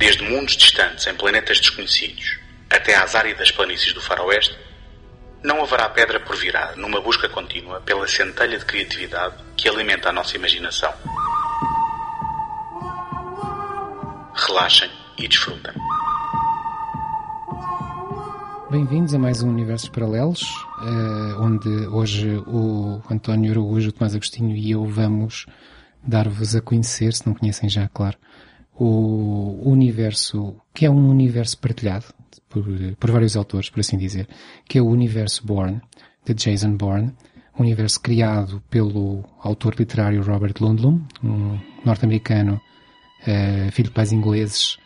Desde mundos distantes em planetas desconhecidos até às áridas planícies do faroeste, não haverá pedra por virar numa busca contínua pela centelha de criatividade que alimenta a nossa imaginação. Relaxem e desfrutem. Bem-vindos a mais um Universos Paralelos, uh, onde hoje o António Araújo, o Tomás Agostinho e eu vamos dar-vos a conhecer, se não conhecem já, claro, o universo, que é um universo partilhado por, por vários autores, por assim dizer, que é o universo Bourne, de Jason Bourne, um universo criado pelo autor literário Robert Lundlum, um norte-americano, uh, filho de pais ingleses,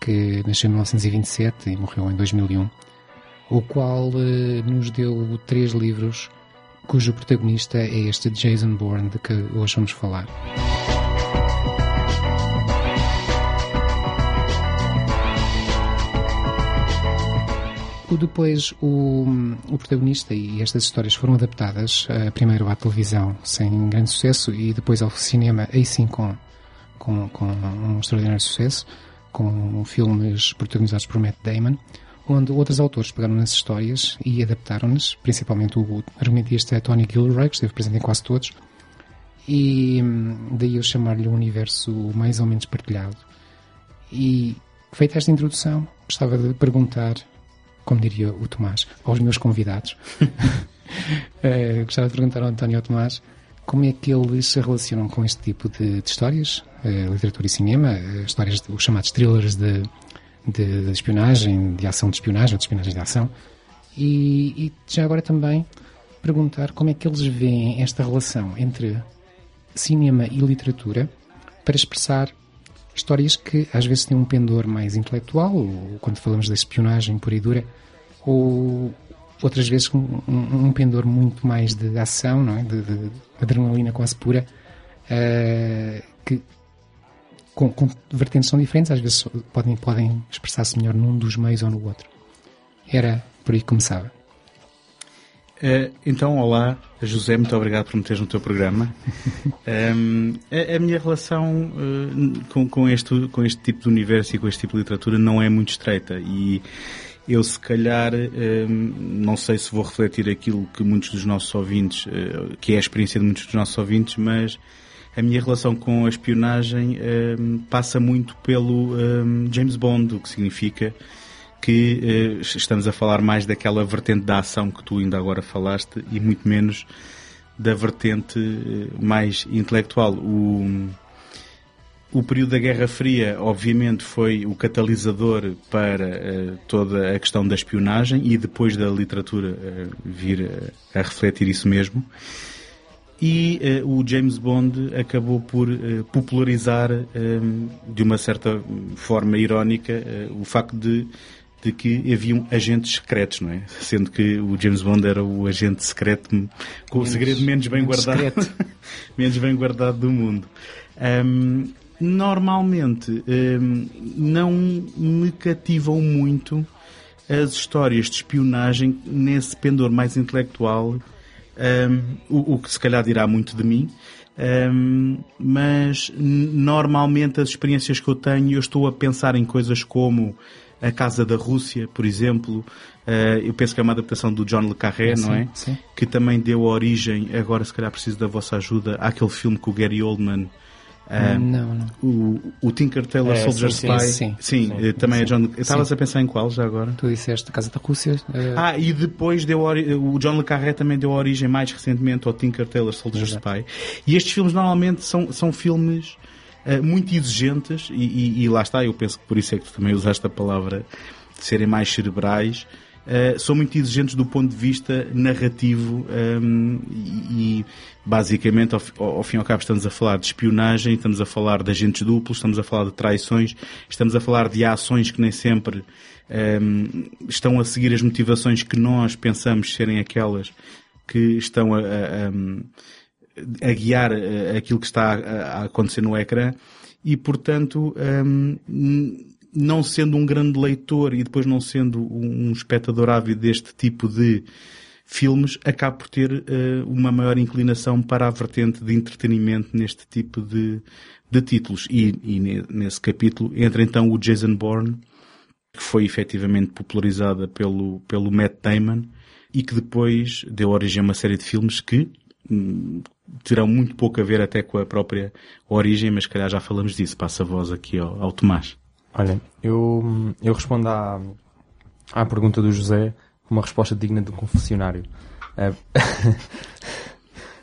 que nasceu em 1927 e morreu em 2001 o qual uh, nos deu três livros cujo protagonista é este Jason Bourne de que hoje vamos falar. Depois o, o protagonista e estas histórias foram adaptadas uh, primeiro à televisão sem grande sucesso e depois ao cinema, aí sim com, com, com um extraordinário sucesso, com filmes protagonizados por Matt Damon onde outros autores pegaram nas histórias e adaptaram-nas, principalmente o argumentista Tony Gilroy, que esteve presente em quase todos, e hum, daí eu chamar-lhe um universo mais ou menos partilhado. E, feita esta introdução, gostava de perguntar, como diria o Tomás, aos meus convidados, uh, gostava de perguntar ao António e ao Tomás como é que eles se relacionam com este tipo de, de histórias, uh, literatura e cinema, uh, histórias, os chamados thrillers de de, de espionagem, de ação de espionagem ou de espionagem de ação. E, e, já agora também perguntar como é que eles veem esta relação entre cinema e literatura para expressar histórias que às vezes têm um pendor mais intelectual, quando falamos da espionagem pura e dura, ou outras vezes um, um, um pendor muito mais de ação, não é? de, de adrenalina quase pura, uh, que com, com vertentes são diferentes, às vezes podem, podem expressar-se melhor num dos meios ou no outro. Era por aí que começava. Uh, então, olá, José, muito obrigado por me teres no teu programa. um, a, a, minha relação uh, com, com, este, com este tipo de universo e com este tipo de literatura não é muito estreita e eu se calhar um, não sei se vou refletir aquilo que muitos dos nossos ouvintes, uh, que é a experiência de muitos dos nossos ouvintes, mas a minha relação com a espionagem um, passa muito pelo James Bond, o que significa que uh, estamos a falar mais daquela vertente da ação que tu ainda agora falaste e muito menos da vertente uh, mais intelectual. O, o período da Guerra Fria, obviamente, foi o catalisador para uh, toda a questão da espionagem e depois da literatura vir a, a refletir isso mesmo e uh, o James Bond acabou por uh, popularizar um, de uma certa forma irónica uh, o facto de, de que haviam agentes secretos, não é? Sendo que o James Bond era o agente secreto com menos, o segredo menos bem menos guardado, menos bem guardado do mundo. Um, normalmente um, não me cativam muito as histórias de espionagem nesse pendor mais intelectual um, o, o, que se calhar dirá muito de mim. Um, mas normalmente as experiências que eu tenho, eu estou a pensar em coisas como a Casa da Rússia, por exemplo. Uh, eu penso que é uma adaptação do John Le Carré, é, não é? Sim. Que também deu origem, agora se calhar preciso da vossa ajuda, àquele filme com o Gary Oldman um, não, não. O, o Tinker Tailor é, Soldier sim, Spy. Sim, sim, sim, eh, também é John. Estavas a pensar em qual já agora? Tu disseste Casa da Rússia. Ah, e depois deu o John Le Carré também deu origem mais recentemente ao Tinker Tailor Soldier Exato. Spy. E estes filmes normalmente são, são filmes muito exigentes e, e, e, lá está, eu penso que por isso é que tu também usaste a palavra de serem mais cerebrais uh, são muito exigentes do ponto de vista narrativo um, e, e, basicamente, ao, ao, fim e ao cabo, estamos a falar de espionagem, estamos a falar de agentes duplos, estamos a falar de traições, estamos a falar de ações que nem sempre um, estão a seguir as motivações que nós pensamos serem aquelas que estão a, a, a, a guiar aquilo que está a, acontecer no ecrã e, portanto, um, não sendo um grande leitor e depois não sendo um espectador ávido deste tipo de filmes, acaba por ter uh, uma maior inclinação para a vertente de entretenimento neste tipo de, de títulos. E, e nesse capítulo entra então o Jason Bourne, que foi efetivamente popularizada pelo, pelo Matt Damon e que depois deu origem a uma série de filmes que hum, terão muito pouco a ver até com a própria origem, mas calhar já falamos disso. Passa a voz aqui ao, ao Tomás. Olha, eu, eu respondo à, à pergunta do José com uma resposta digna de um confessionário. A,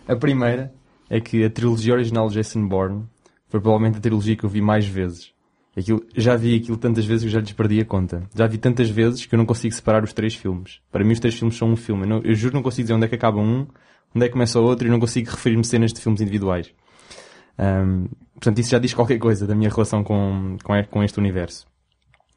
a primeira é que a trilogia original de Jason Bourne foi provavelmente a trilogia que eu vi mais vezes. Aquilo, já vi aquilo tantas vezes que já lhes perdi a conta. Já vi tantas vezes que eu não consigo separar os três filmes. Para mim os três filmes são um filme. Eu, não, eu juro não consigo dizer onde é que acaba um, onde é que começa o outro e não consigo referir-me cenas de filmes individuais. Um, portanto, isso já diz qualquer coisa da minha relação com, com, com este universo.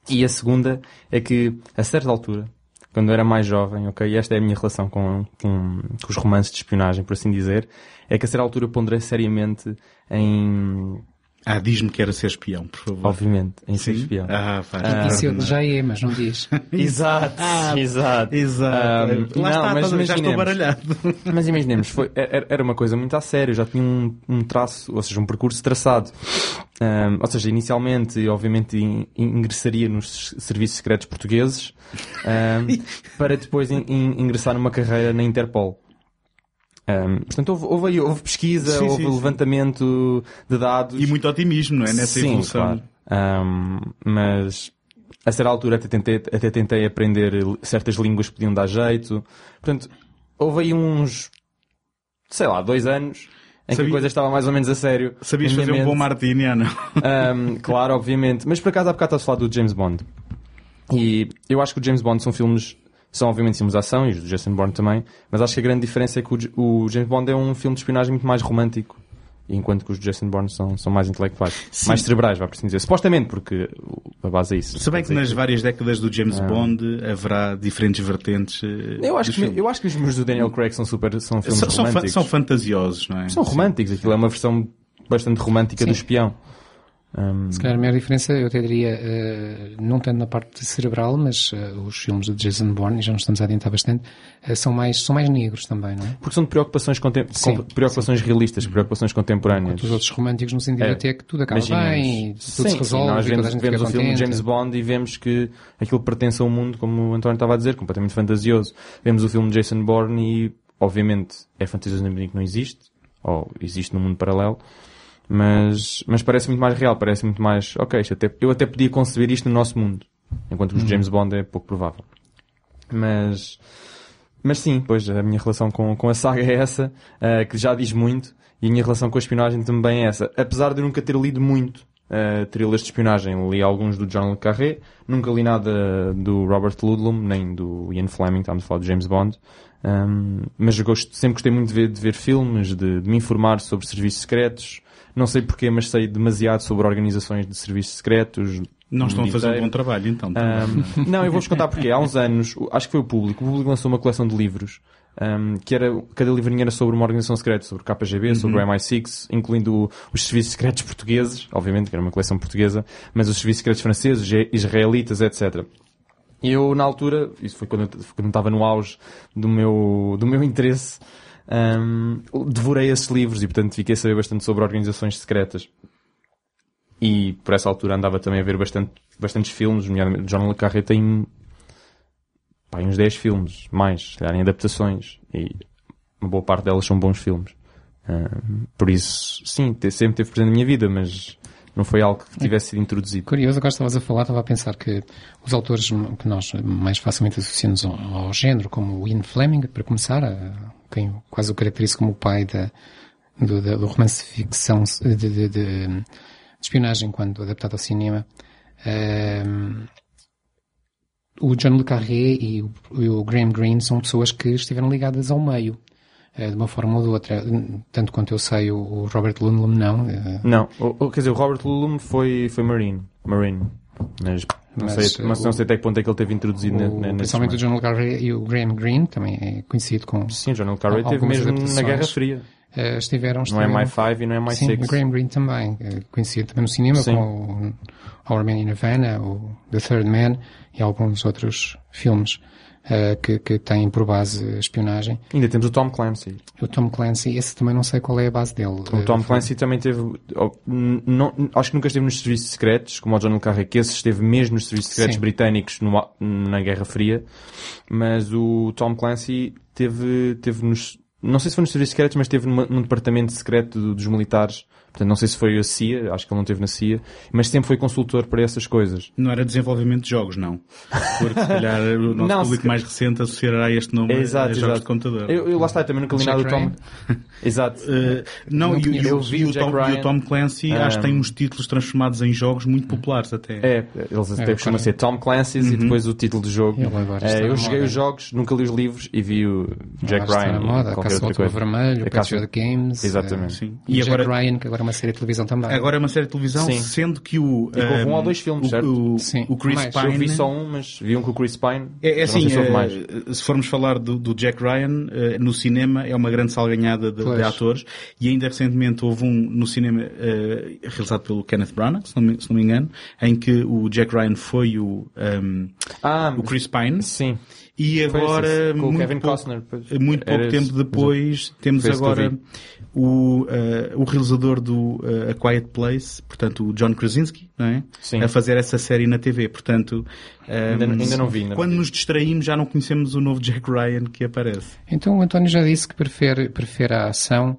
E a segunda é que, a certa altura, quando eu era mais jovem, ok, esta é a minha relação com, com, com os romances de espionagem, por assim dizer, é que a certa altura ponderei seriamente em ah, diz-me que era ser espião, por favor. Obviamente, em ser espião. Ah, faz. Ah, Isso ele já é, mas não diz. exato, ah, exato. Exato. Um, Lá não, está, mas já estou baralhado. Mas imaginemos, foi, era uma coisa muito a sério, já tinha um, um traço, ou seja, um percurso traçado. Um, ou seja, inicialmente, obviamente, in, ingressaria nos serviços secretos portugueses para depois in, ingressar numa carreira na Interpol. Um, portanto, houve, houve, houve pesquisa, sim, houve sim, levantamento sim. de dados. E muito otimismo, não é? Nessa evolução. Claro. Um, mas a certa altura até tentei, até tentei aprender certas línguas que podiam dar jeito. Portanto, houve aí uns, sei lá, dois anos em Sabia... que a coisa estava mais ou menos a sério. Sabias fazer mente. um bom martini, não? Um, claro, obviamente. Mas por acaso há bocado estás a falar do James Bond. E eu acho que o James Bond são filmes são obviamente filmes de ação, e os do Jason Bourne também, mas acho que a grande diferença é que o, o James Bond é um filme de espionagem muito mais romântico, enquanto que os do Jason Bourne são, são mais intelectuais, Sim. mais cerebrais, vai por assim dizer. Supostamente, porque a base é isso. Se bem que nas que... várias décadas do James ah. Bond haverá diferentes vertentes. Eh, eu acho, que, eu acho que os filmes do Daniel Craig são super, são filmes são, românticos. São, fantasiosos, não é? São românticos, aquilo é uma versão bastante romântica Sim. do espião. Um... Se calhar a maior diferença eu até diria, uh, não tanto na parte cerebral, mas uh, os filmes de Jason Bourne, e já nos estamos a adiantar bastante, uh, são, mais, são mais negros também, não é? Porque são de preocupações, contem sim, preocupações sim. realistas, preocupações contemporâneas. Enquanto os outros românticos no sentido é, até que tudo acaba bem, tudo sim, se resolve. Sim, nós vemos, vemos o filme de James Bond e vemos que aquilo pertence a um mundo, como o António estava a dizer, completamente fantasioso. Vemos o filme de Jason Bourne e, obviamente, é fantasioso na medida que não existe, ou existe num mundo paralelo mas, mas parece muito mais real, parece muito mais, ok, até, eu até podia conceber isto no nosso mundo, enquanto os uhum. James Bond é pouco provável. Mas, mas sim, pois a minha relação com, com a saga é essa, uh, que já diz muito, e a minha relação com a espionagem também é essa. Apesar de nunca ter lido muito uh, thrillers de espionagem, li alguns do John Le Carré, nunca li nada do Robert Ludlum, nem do Ian Fleming, estamos a falar de James Bond, um, mas eu gosto, sempre gostei muito de ver, de ver filmes, de, de me informar sobre serviços secretos, não sei porquê, mas sei demasiado sobre organizações de serviços secretos. Não estão a fazer um bom trabalho, então. Um, não, eu vou-vos contar porquê. Há uns anos, acho que foi o Público, o Público lançou uma coleção de livros um, que era, cada livrinho era sobre uma organização secreta, sobre o KGB, uhum. sobre o MI6, incluindo os serviços secretos portugueses, obviamente, que era uma coleção portuguesa, mas os serviços secretos franceses, israelitas, etc. E eu, na altura, isso foi quando eu, quando eu estava no auge do meu, do meu interesse um, devorei esses livros e, portanto, fiquei a saber bastante sobre organizações secretas. E por essa altura andava também a ver bastante, bastantes filmes, nomeadamente John Le Carré tem pá, uns 10 filmes, mais, se em adaptações, e uma boa parte delas são bons filmes. Um, por isso, sim, sempre teve presente na minha vida, mas não foi algo que tivesse sido introduzido. Curioso, agora estavas a falar, estava a pensar que os autores que nós mais facilmente associamos ao, ao género, como o Ian Fleming, para começar, a, quase o caracteriza como o pai da, do, do romance de ficção, de, de, de, espionagem quando adaptado ao cinema, um, o John Le Carré e o, e o Graham Greene são pessoas que estiveram ligadas ao meio eh, de uma forma ou de outra. Tanto quanto eu sei, o Robert Ludlum não. eh, Não, o, o- quer dizer, o Robert Ludlum foi, foi Marine. Marine. Não, Mas, sei, mas uh, não sei até que ponto é que ele teve introduzido na, o, na, nesses principalmente o. John Le Carré e o Graham Greene, também é conhecido com... Sim, John Le Carré teve mesmo na. Guerra Fria. eh, estiveram, Não é estiveram My Five e não é My Sim, Six. o Graham Greene também, eh, conhecido também no cinema Sim. com o Our Man in Havana, o The Third Man e alguns outros filmes eh, que, que têm por base espionagem. Ainda temos o Tom Clancy. O Tom Clancy, esse também não sei qual é a base dele. O Tom Clancy também teve, oh, não, acho que nunca esteve nos serviços secretos, como o John Le que esse esteve mesmo nos serviços secretos Sim. britânicos no- na Guerra Fria, mas o Tom Clancy teve, teve nos, não sei se foi nos serviços secretos, mas esteve numa- num departamento secreto do- dos militares, portanto não sei se foi a CIA, acho que ele não esteve na CIA, mas sempre foi consultor para essas coisas. Não era desenvolvimento de jogos, não. Porque se calhar o nosso Não, público se- mais recente associará este nome É, a exato, jogos exato. de computador. Eu, eu lá está, eu também nunca li nada do Tom. Exato. Uh, não, Não e, e o, Eu vi o Tom, e o Tom Clancy acho que Um, tem uns títulos transformados em jogos muito populares até. É, eles até É, costumam ser Tom Clancy's e depois o título do jogo. É, está eu joguei os jogos, nunca li os livros e vi o Jack Ryan moda, a Caça. Vermelho, A o Games. Exatamente. eh, Sim. E, agora- Ryan, que agora é uma série de televisão também. Agora é uma série de televisão, Sim. sendo que o. E houve um um, ou dois filmes, o, certo? O, Sim, o Chris mais. Pine. Eu vi só um, mas vi um com o Chris Pine. É, é assim, se eh, mais. se formos falar do, do Jack Ryan, eh, no cinema é uma grande salganhada de, de atores e ainda recentemente houve um no cinema eh, realizado pelo Kenneth Branagh, se não, me, se não me engano, em que o Jack Ryan foi o, ehm, Ah, o Chris Pine sim. E Foi agora, com muito Kevin pouco, Costner. pois. muito pouco tempo depois, temos agora o, eh, o realizador do eh, A Quiet Place, portanto o John Krasinski, não é? Sim. A fazer essa série na TV, portanto... Ainda- ehm, ainda não vi, ainda não Quando vi. nos distraímos já não conhecemos o novo Jack Ryan que aparece. Então o António já disse que prefere, prefere a ação.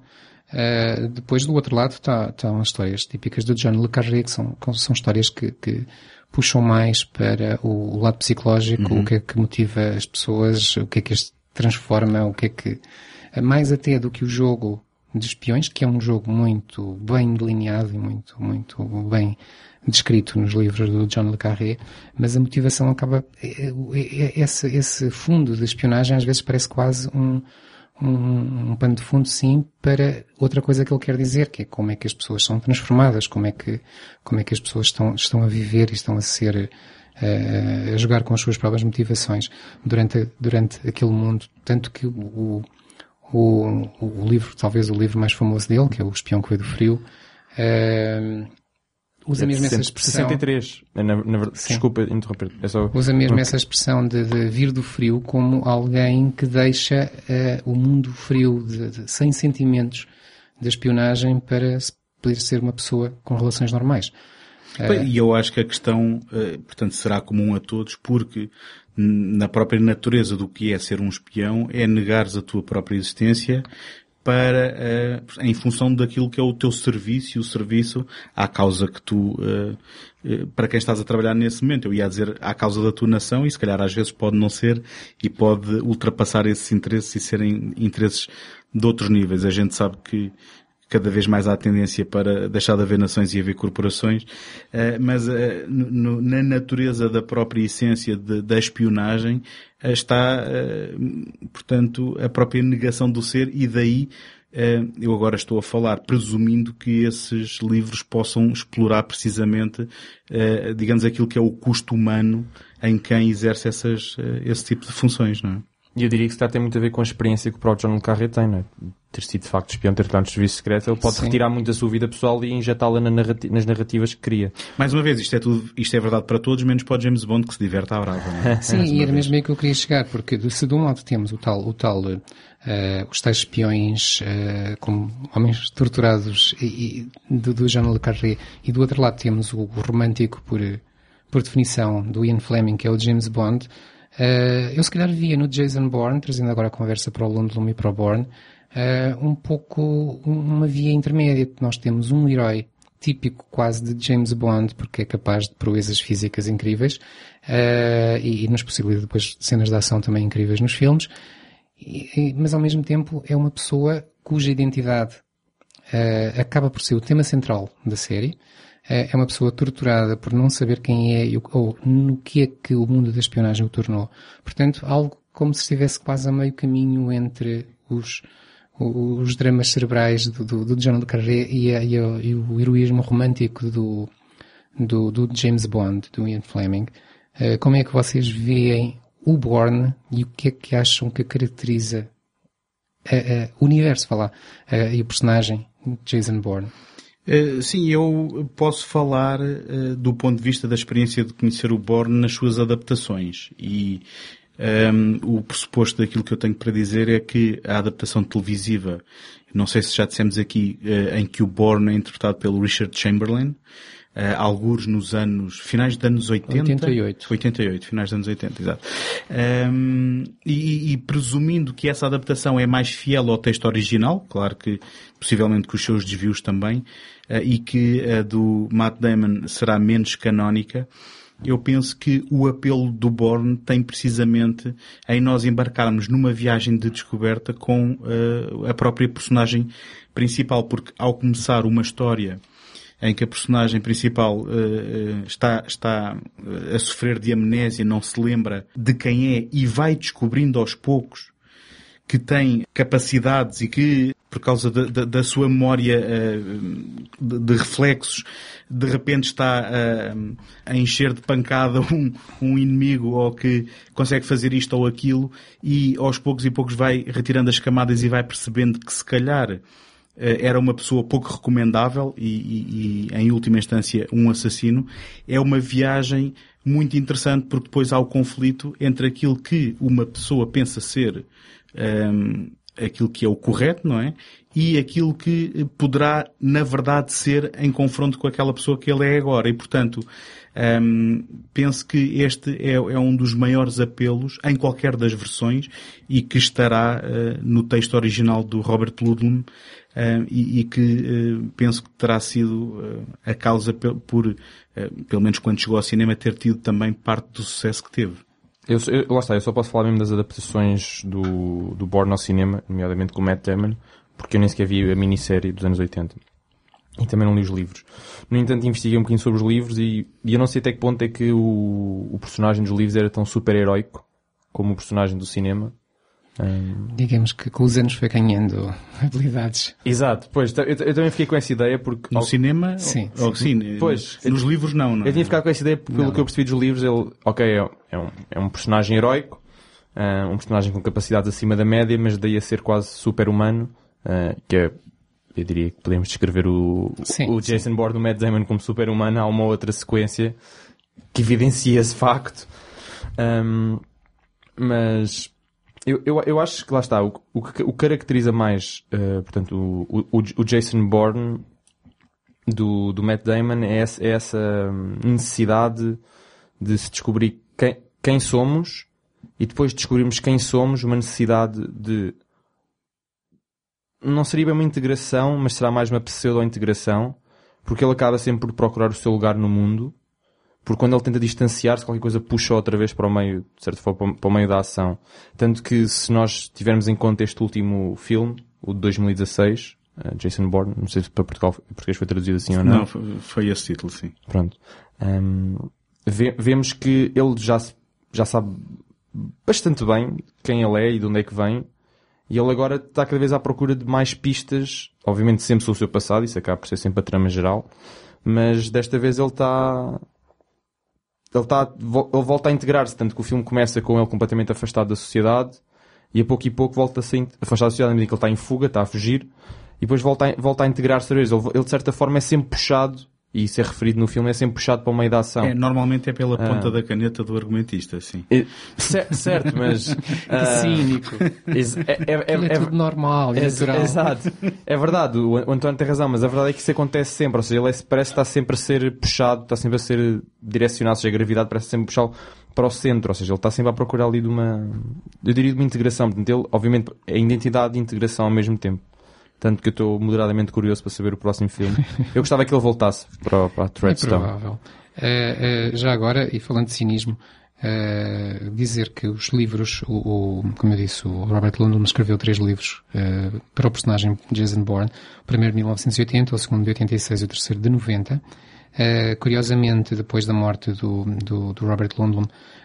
Eh, depois do outro lado estão as histórias típicas do John Le Carré, que são, são histórias que, que puxam mais para o, lado psicológico, o que é que motiva as pessoas, o que é que as transforma, o que é que, eh, mais até do que o jogo de espiões, que é um jogo muito bem delineado e muito, muito bem descrito nos livros do John Le Carré, mas a motivação acaba, é- é- esse, esse fundo de espionagem às vezes parece quase um, um, um pano de fundo, sim, para outra coisa que ele quer dizer, que é como é que as pessoas são transformadas, como é que, como é que as pessoas estão, estão a viver e estão a ser, eh, a jogar com as suas próprias motivações durante, durante aquele mundo. Tanto que o, o, o livro, talvez o livro mais famoso dele, que é O Espião que Veio do Frio, eh, usa É mesmo essa 60- expressão. 63. Na, na verdade, Sim. desculpa interromper. É só... Usa mesmo essa expressão de, de vir do frio como alguém que deixa eh, o mundo frio, de, de- sem sentimentos de espionagem para poder ser uma pessoa com relações normais. E eu acho que a questão, eh, portanto, será comum a todos, porque na própria natureza do que é ser um espião é negares a tua própria existência para, eh, em função daquilo que é o teu serviço e o serviço à causa que tu, eh, eh, para quem estás a trabalhar nesse momento. Eu ia dizer à causa da tua nação e se calhar às vezes pode não ser e pode ultrapassar esses interesses e serem interesses de outros níveis. A gente sabe que cada vez mais há tendência para deixar de haver nações e haver corporações, eh, mas eh, no- na natureza da própria essência de- da espionagem eh, está, portanto, a própria negação do ser e daí eu agora estou a falar presumindo que esses livros possam explorar precisamente, digamos, aquilo que é o custo humano em quem exerce essas, esse tipo de funções, não é? E eu diria que calhar tem muito a ver com a experiência que o próprio John Carré tem, não é? Ter sido de facto espião, ter estado no serviço secreto, ele pode Sim. retirar muito da sua vida pessoal e injetá-la na narrati- nas narrativas que cria. Mais uma vez, isto é tudo, isto é verdade para todos, menos para o James Bond que se diverte à brava. não é? Sim, e era vez. mesmo aí que eu queria chegar, porque se de um lado temos o tal, o tal, eh, os tais espiões eh, como homens torturados e, e, do, do Jean Le Carré, e do outro lado temos o, o romântico por, por definição do Ian Fleming, que é o James Bond, eh, eu se calhar via no Jason Bourne, trazendo agora a conversa para o Lundlum e para o Bourne, eh, um pouco uma via intermédia. Nós temos um herói típico quase de James Bond, porque é capaz de proezas físicas incríveis, eh, e, e nos possibilita depois cenas de ação também incríveis nos filmes, e- e- mas ao mesmo tempo é uma pessoa cuja identidade eh, acaba por ser o tema central da série, é uma pessoa torturada por não saber quem é ou no que é que o mundo da espionagem o tornou. Portanto, algo como se estivesse quase a meio caminho entre os, os dramas cerebrais do, do, do John le Carré e, a, e, a, e, o heroísmo romântico do, do, do, James Bond, do Ian Fleming. Uh, como é que vocês veem o Bourne e o que é que acham que caracteriza uh, uh, o universo, falar, e o personagem Jason Bourne? Sim, eu posso falar do ponto de vista da experiência de conhecer o Bourne nas suas adaptações. E um, o pressuposto daquilo que eu tenho para dizer é que a adaptação televisiva, não sei se já dissemos aqui, uh, em que o Bourne é interpretado pelo Richard Chamberlain, uh, alguns nos anos, finais dos anos 80. 88. 88, finais dos anos 80, exato. Um, e, e, presumindo que essa adaptação é mais fiel ao texto original, claro que possivelmente com os seus desvios também, uh, e que a do Matt Damon será menos canónica, eu penso que o apelo do Bourne tem precisamente em nós embarcarmos numa viagem de descoberta com uh, a própria personagem principal, porque ao começar uma história em que a personagem principal uh, está, está a sofrer de amnésia, não se lembra de quem é e vai descobrindo aos poucos que tem capacidades e que, por causa da, sua memória uh, de, de, reflexos, de repente está uh, a encher de pancada um, um inimigo ou que consegue fazer isto ou aquilo e aos poucos e poucos vai retirando as camadas e vai percebendo que se calhar eh, era uma pessoa pouco recomendável e, e, e, em última instância, um assassino, é uma viagem muito interessante porque depois há o conflito entre aquilo que uma pessoa pensa ser um, ehm, aquilo que é o correto, não é? E aquilo que poderá, na verdade, ser em confronto com aquela pessoa que ele é agora. E, portanto, um, ehm, penso que este é, é, um dos maiores apelos em qualquer das versões e que estará uh, no texto original do Robert Ludlum uh, e, e, que uh, penso que terá sido uh, a causa por, pelo menos quando chegou ao cinema, ter tido também parte do sucesso que teve. Eu, eu, lá está, eu só posso falar mesmo das adaptações do, do Born ao cinema, nomeadamente com Matt Damon, porque eu nem sequer vi a minissérie dos anos 80. E também não li os livros. No entanto, investiguei um bocadinho sobre os livros e, e eu não sei até que ponto é que o, o personagem dos livros era tão super-heróico como o personagem do cinema. Um... Digamos que com os anos foi ganhando habilidades. Exato, pois, eu, eu também fiquei com essa ideia porque... No ao... cinema? Sim. Ou, sim. Pois, nos eu, livros não, não Eu tinha é? ficado com essa ideia porque, pelo não. que eu percebi dos livros, ele, ok, é, é, um, é um personagem heróico, uh, um personagem com capacidades acima da média, mas daí a ser quase super-humano, uh, que é eu diria que podemos descrever o, sim, o Jason sim. Bourne, o Matt Damon como super-humano. Há uma outra sequência que evidencia esse facto. Um, mas eu, eu, eu acho que lá está, o, o, que, o caracteriza mais, uh, portanto, o, o, o, Jason Bourne do, do Matt Damon é essa, é essa necessidade de se descobrir quem, quem somos e depois de descobrirmos quem somos, uma necessidade de não seria bem uma integração, mas será mais uma pseudo-integração, porque ele acaba sempre por procurar o seu lugar no mundo porque quando ele tenta distanciar-se, qualquer coisa puxa outra vez para o meio, de certa forma, para o meio da ação. Tanto que se nós tivermos em conta este último filme, o de 2016, uh, Jason Bourne, não sei se para Portugal, português foi traduzido assim ou não. Não, foi esse título, sim. Pronto. Um, ve vemos que ele já, já sabe bastante bem quem ele é e de onde é que vem, e ele agora está cada vez à procura de mais pistas, obviamente sempre sobre o seu passado, isso acaba por ser sempre a trama geral, mas desta vez ele está ele, tá, ele volta a integrar-se, tanto que o filme começa com ele completamente afastado da sociedade e a pouco e pouco volta a ser afastado da sociedade, à medida que ele está em fuga, está a fugir, e depois volta a, volta a integrar-se. Ele, ele, de certa forma, é sempre puxado e isso é referido no filme, é sempre puxado para o meio da ação. É, normalmente é pela ponta ah. da caneta do argumentista, sim. É, certo, mas... que cínico. É, é, é, é, tudo normal, é natural. Exato. É verdade, o, o António tem razão, mas a verdade é que isso acontece sempre, ou seja, ele parece estar sempre a ser puxado, está sempre a ser direcionado, ou seja, a gravidade parece sempre puxá-lo para o centro, ou seja, ele está sempre a procurar ali de uma, eu diria de uma integração, portanto ele, obviamente, é identidade e integração ao mesmo tempo. Tanto que eu estou moderadamente curioso para saber o próximo filme. Eu gostava que ele voltasse para, para a Threadstone. É provável. Uh, uh, já agora, e falando de cinismo, uh, dizer que os livros, o, o, como eu disse, o Robert Lundgren escreveu três livros para o personagem Jason Bourne. O primeiro de 1980, o segundo de 86 e o terceiro de 90. Uh, curiosamente, depois da morte do, do, do, Robert Lundblom,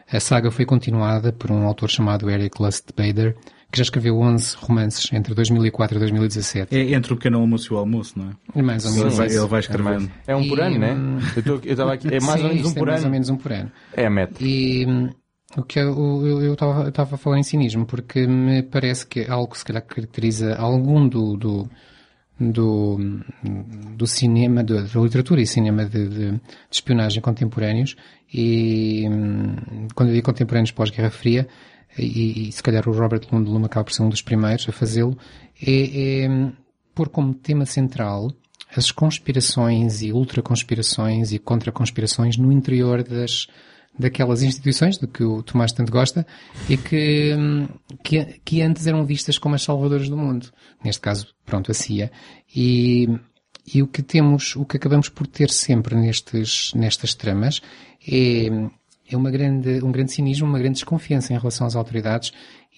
a saga foi continuada por um autor chamado Eric Lust Bader, que já escreveu 11 romances entre 2004 e 2017. É entre o pequeno almoço e o almoço, não é? Mais ou menos. Ele vai, ele vai escrevendo. É, um por ano, né? Eu, eu aqui, é mais Sim, ou menos um por é ano. mais ou menos um por ano. É a meta. E o que eu estava a falar em cinismo, porque me parece que é algo que se calhar caracteriza algum do, do do, do cinema, da, da literatura e cinema de, de, de, espionagem contemporâneos e quando eu digo contemporâneos pós-Guerra Fria e, e, se calhar o Robert Lundblom acaba por ser um dos primeiros a fazê-lo é, é pôr como tema central as conspirações e ultraconspirações e contra-conspirações no interior das, daquelas instituições de que o Tomás tanto gosta e que, que, que, antes eram vistas como as salvadoras do mundo. Neste caso, pronto, a CIA. E, e o que temos, o que acabamos por ter sempre nestes, nestas tramas é, é uma grande, um grande cinismo, uma grande desconfiança em relação às autoridades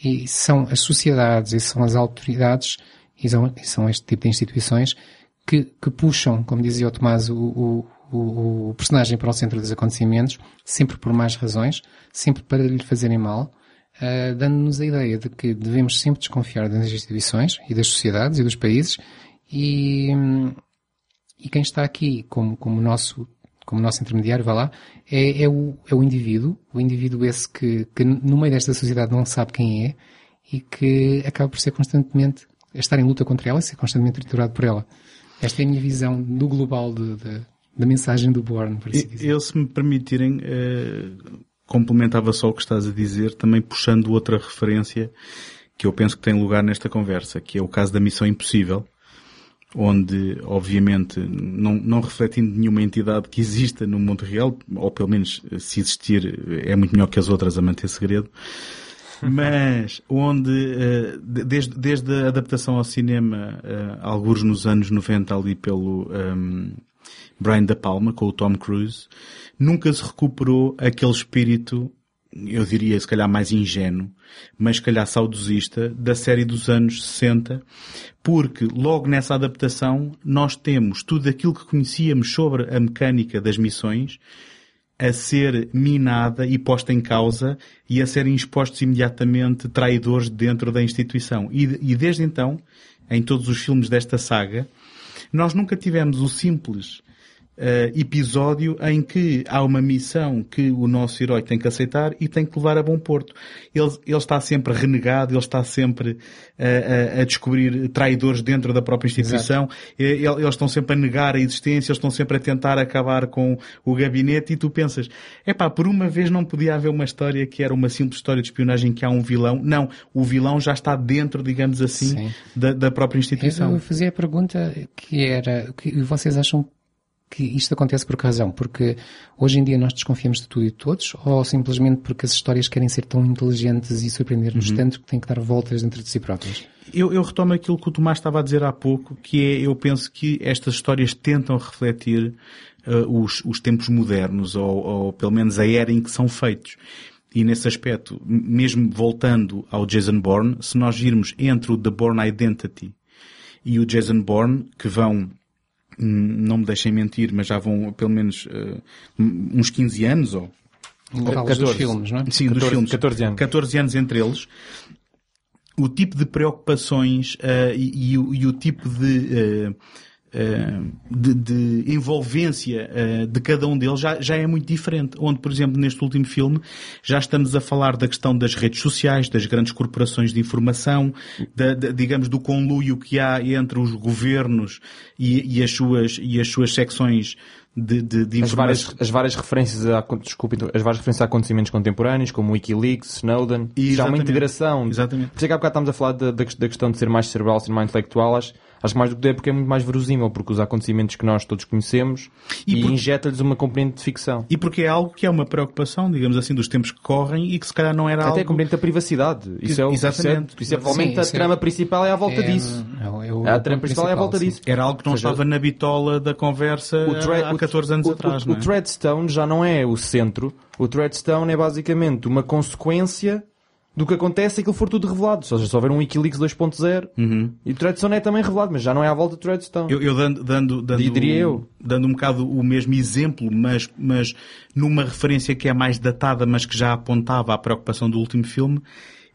e são as sociedades e são as autoridades e são, e são este tipo de instituições que, que puxam, como dizia o Tomás, o, o o, personagem para o centro dos acontecimentos, sempre por mais razões, sempre para lhe fazerem mal, uh, dando-nos a ideia de que devemos sempre desconfiar das instituições e das sociedades e dos países e, e quem está aqui como, como nosso como nosso intermediário, vá lá, é, é, o, é o indivíduo, o indivíduo esse que, que no meio desta sociedade não sabe quem é e que acaba por ser constantemente, estar em luta contra ela, ser constantemente triturado por ela. Esta é a minha visão do global de, de, da mensagem do Bourne, por assim dizer. Eu, se me permitirem, uh, complementava só o que estás a dizer, também puxando outra referência que eu penso que tem lugar nesta conversa, que é o caso da Missão Impossível, onde, obviamente, não, não refletindo nenhuma entidade que exista no mundo real, ou pelo menos se existir, é muito melhor que as outras a manter segredo, mas onde, uh, desde, desde a adaptação ao cinema, alguns nos anos 90 ali pelo um, Brian Da Palma, com o Tom Cruise, nunca se recuperou aquele espírito, eu diria se calhar mais ingênuo, mas se calhar saudosista, da série dos anos 60, porque logo nessa adaptação nós temos tudo aquilo que conhecíamos sobre a mecânica das missões, a ser minada e posta em causa e a serem expostos imediatamente traidores dentro da instituição. E, e desde então, em todos os filmes desta saga, nós nunca tivemos o simples uh, episódio em que há uma missão que o nosso herói tem que aceitar e tem que levar a bom porto. Ele, ele está sempre renegado, ele está sempre uh, a, a, descobrir traidores dentro da própria instituição, ele, eles estão sempre a negar a existência, eles estão sempre a tentar acabar com o gabinete e tu pensas, é pá, por uma vez não podia haver uma história que era uma simples história de espionagem que há um vilão. Não, o vilão já está dentro, digamos assim, da, da, própria instituição. Eu fazia a pergunta que era, que vocês acham que isto acontece por que razão? Porque hoje em dia nós desconfiamos de tudo e de todos ou simplesmente porque as histórias querem ser tão inteligentes e surpreender-nos uhum. tanto que têm que dar voltas dentro de si próprias? Eu, eu, retomo aquilo que o Tomás estava a dizer há pouco, que é, eu penso que estas histórias tentam refletir uh, os, os, tempos modernos ou, ou pelo menos a era em que são feitos. E nesse aspecto, mesmo voltando ao Jason Bourne, se nós virmos entre o The Bourne Identity e o Jason Bourne, que vão não me deixem mentir, mas já vão pelo menos uh, uns 15 anos ou 14 dos filmes, não é? Sim, 14, dos filmes. 14 anos. 14 anos entre eles. O tipo de preocupações uh, e, e, o, e, o, tipo de uh, de, de, envolvência uh, de cada um deles já, já é muito diferente. Onde, por exemplo, neste último filme, já estamos a falar da questão das redes sociais, das grandes corporações de informação, da, da, digamos, do conluio que há entre os governos e, e, as, suas, e as suas secções de, de, de as, várias, as várias referências a, desculpe, então, as várias referências a acontecimentos contemporâneos, como Wikileaks, Snowden, já há uma integração. Exatamente. Por isso é que há bocado estamos a falar da, da, questão de ser mais cerebral, ser mais intelectual, acho, Acho que mais do que é porque é muito mais verosímil, porque os acontecimentos que nós todos conhecemos e, e injeta-lhes uma componente de ficção. E porque é algo que é uma preocupação, digamos assim, dos tempos que correm e que se calhar não era Até algo... Até a componente da privacidade. Que... Isso é o, Exatamente. Isso é, isso é provavelmente a trama é... principal é à volta é... disso. É, é o... a trama principal é à volta sim. disso. Era algo que não seja, estava na bitola da conversa há 14 anos o, atrás, o, não é? O Treadstone já não é o centro. O Treadstone é basicamente uma consequência do que acontece se aquilo for tudo revelado. Ou seja, se houver um Wikileaks 2.0 Uhum. e o Treadstone é também revelado, mas já não é à volta do Treadstone. Eu, eu dando, dando, dando, Diria eu. dando um bocado o mesmo exemplo, mas, mas numa referência que é mais datada, mas que já apontava à preocupação do último filme,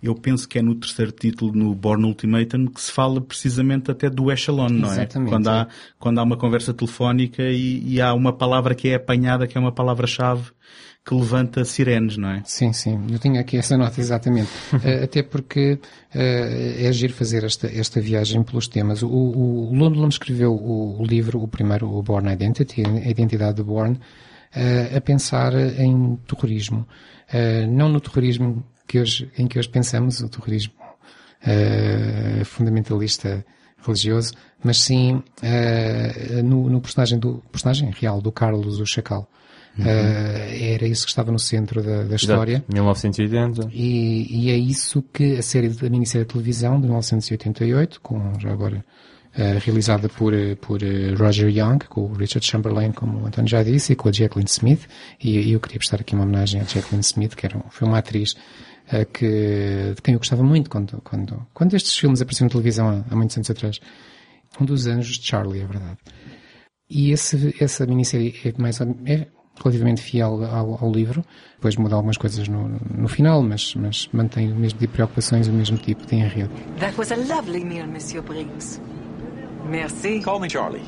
eu penso que é no terceiro título, no Born Ultimatum, que se fala precisamente até do echelon, não é? Exatamente, Quando há, é. quando há uma conversa telefónica e, e há uma palavra que é apanhada, que é uma palavra-chave que levanta sirenes, não é? Sim, sim, eu tinha aqui essa nota exatamente. Eh, até porque eh, é agir fazer esta, esta viagem pelos temas. O, o, o Lundblom escreveu o, o livro, o primeiro, o Born Identity, a identidade de Born, eh, a pensar em terrorismo. Não no terrorismo que hoje, em que hoje pensamos, o terrorismo fundamentalista religioso, mas sim no, no personagem do personagem real do Carlos o Chacal. Eh, era isso que estava no centro da, da história. Exato. 1980. E, e é isso que a série, a minissérie de televisão de 1988, com, já agora, eh, realizada por, eh, por Roger Young, com o Richard Chamberlain, como o António já disse, e com a Jacqueline Smith. E, e eu queria prestar aqui uma homenagem à Jacqueline Smith, que era, foi uma atriz eh, que, de quem eu gostava muito quando, quando, quando estes filmes apareciam na televisão há, há muitos anos atrás. Um dos anjos de Charlie, é verdade. E esse, essa minissérie é, mais, é relativamente fiel ao, ao livro, depois muda algumas coisas no, no final, mas, mas mantém o mesmo tipo de preocupações, o mesmo tipo de enredo. That was a lovely meal, Monsieur Briggs. Merci. Call me Charlie.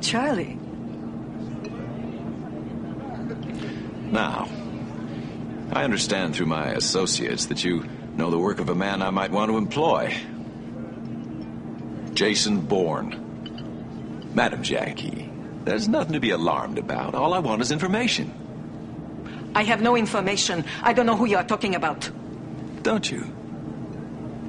Charlie. Now, I understand through my associates that you know the work of a man I might want to employ. Jason Bourne. Madam Jackie, there's nothing to be alarmed about. All I want is information. I have no information. I don't know who you are talking about. Don't you?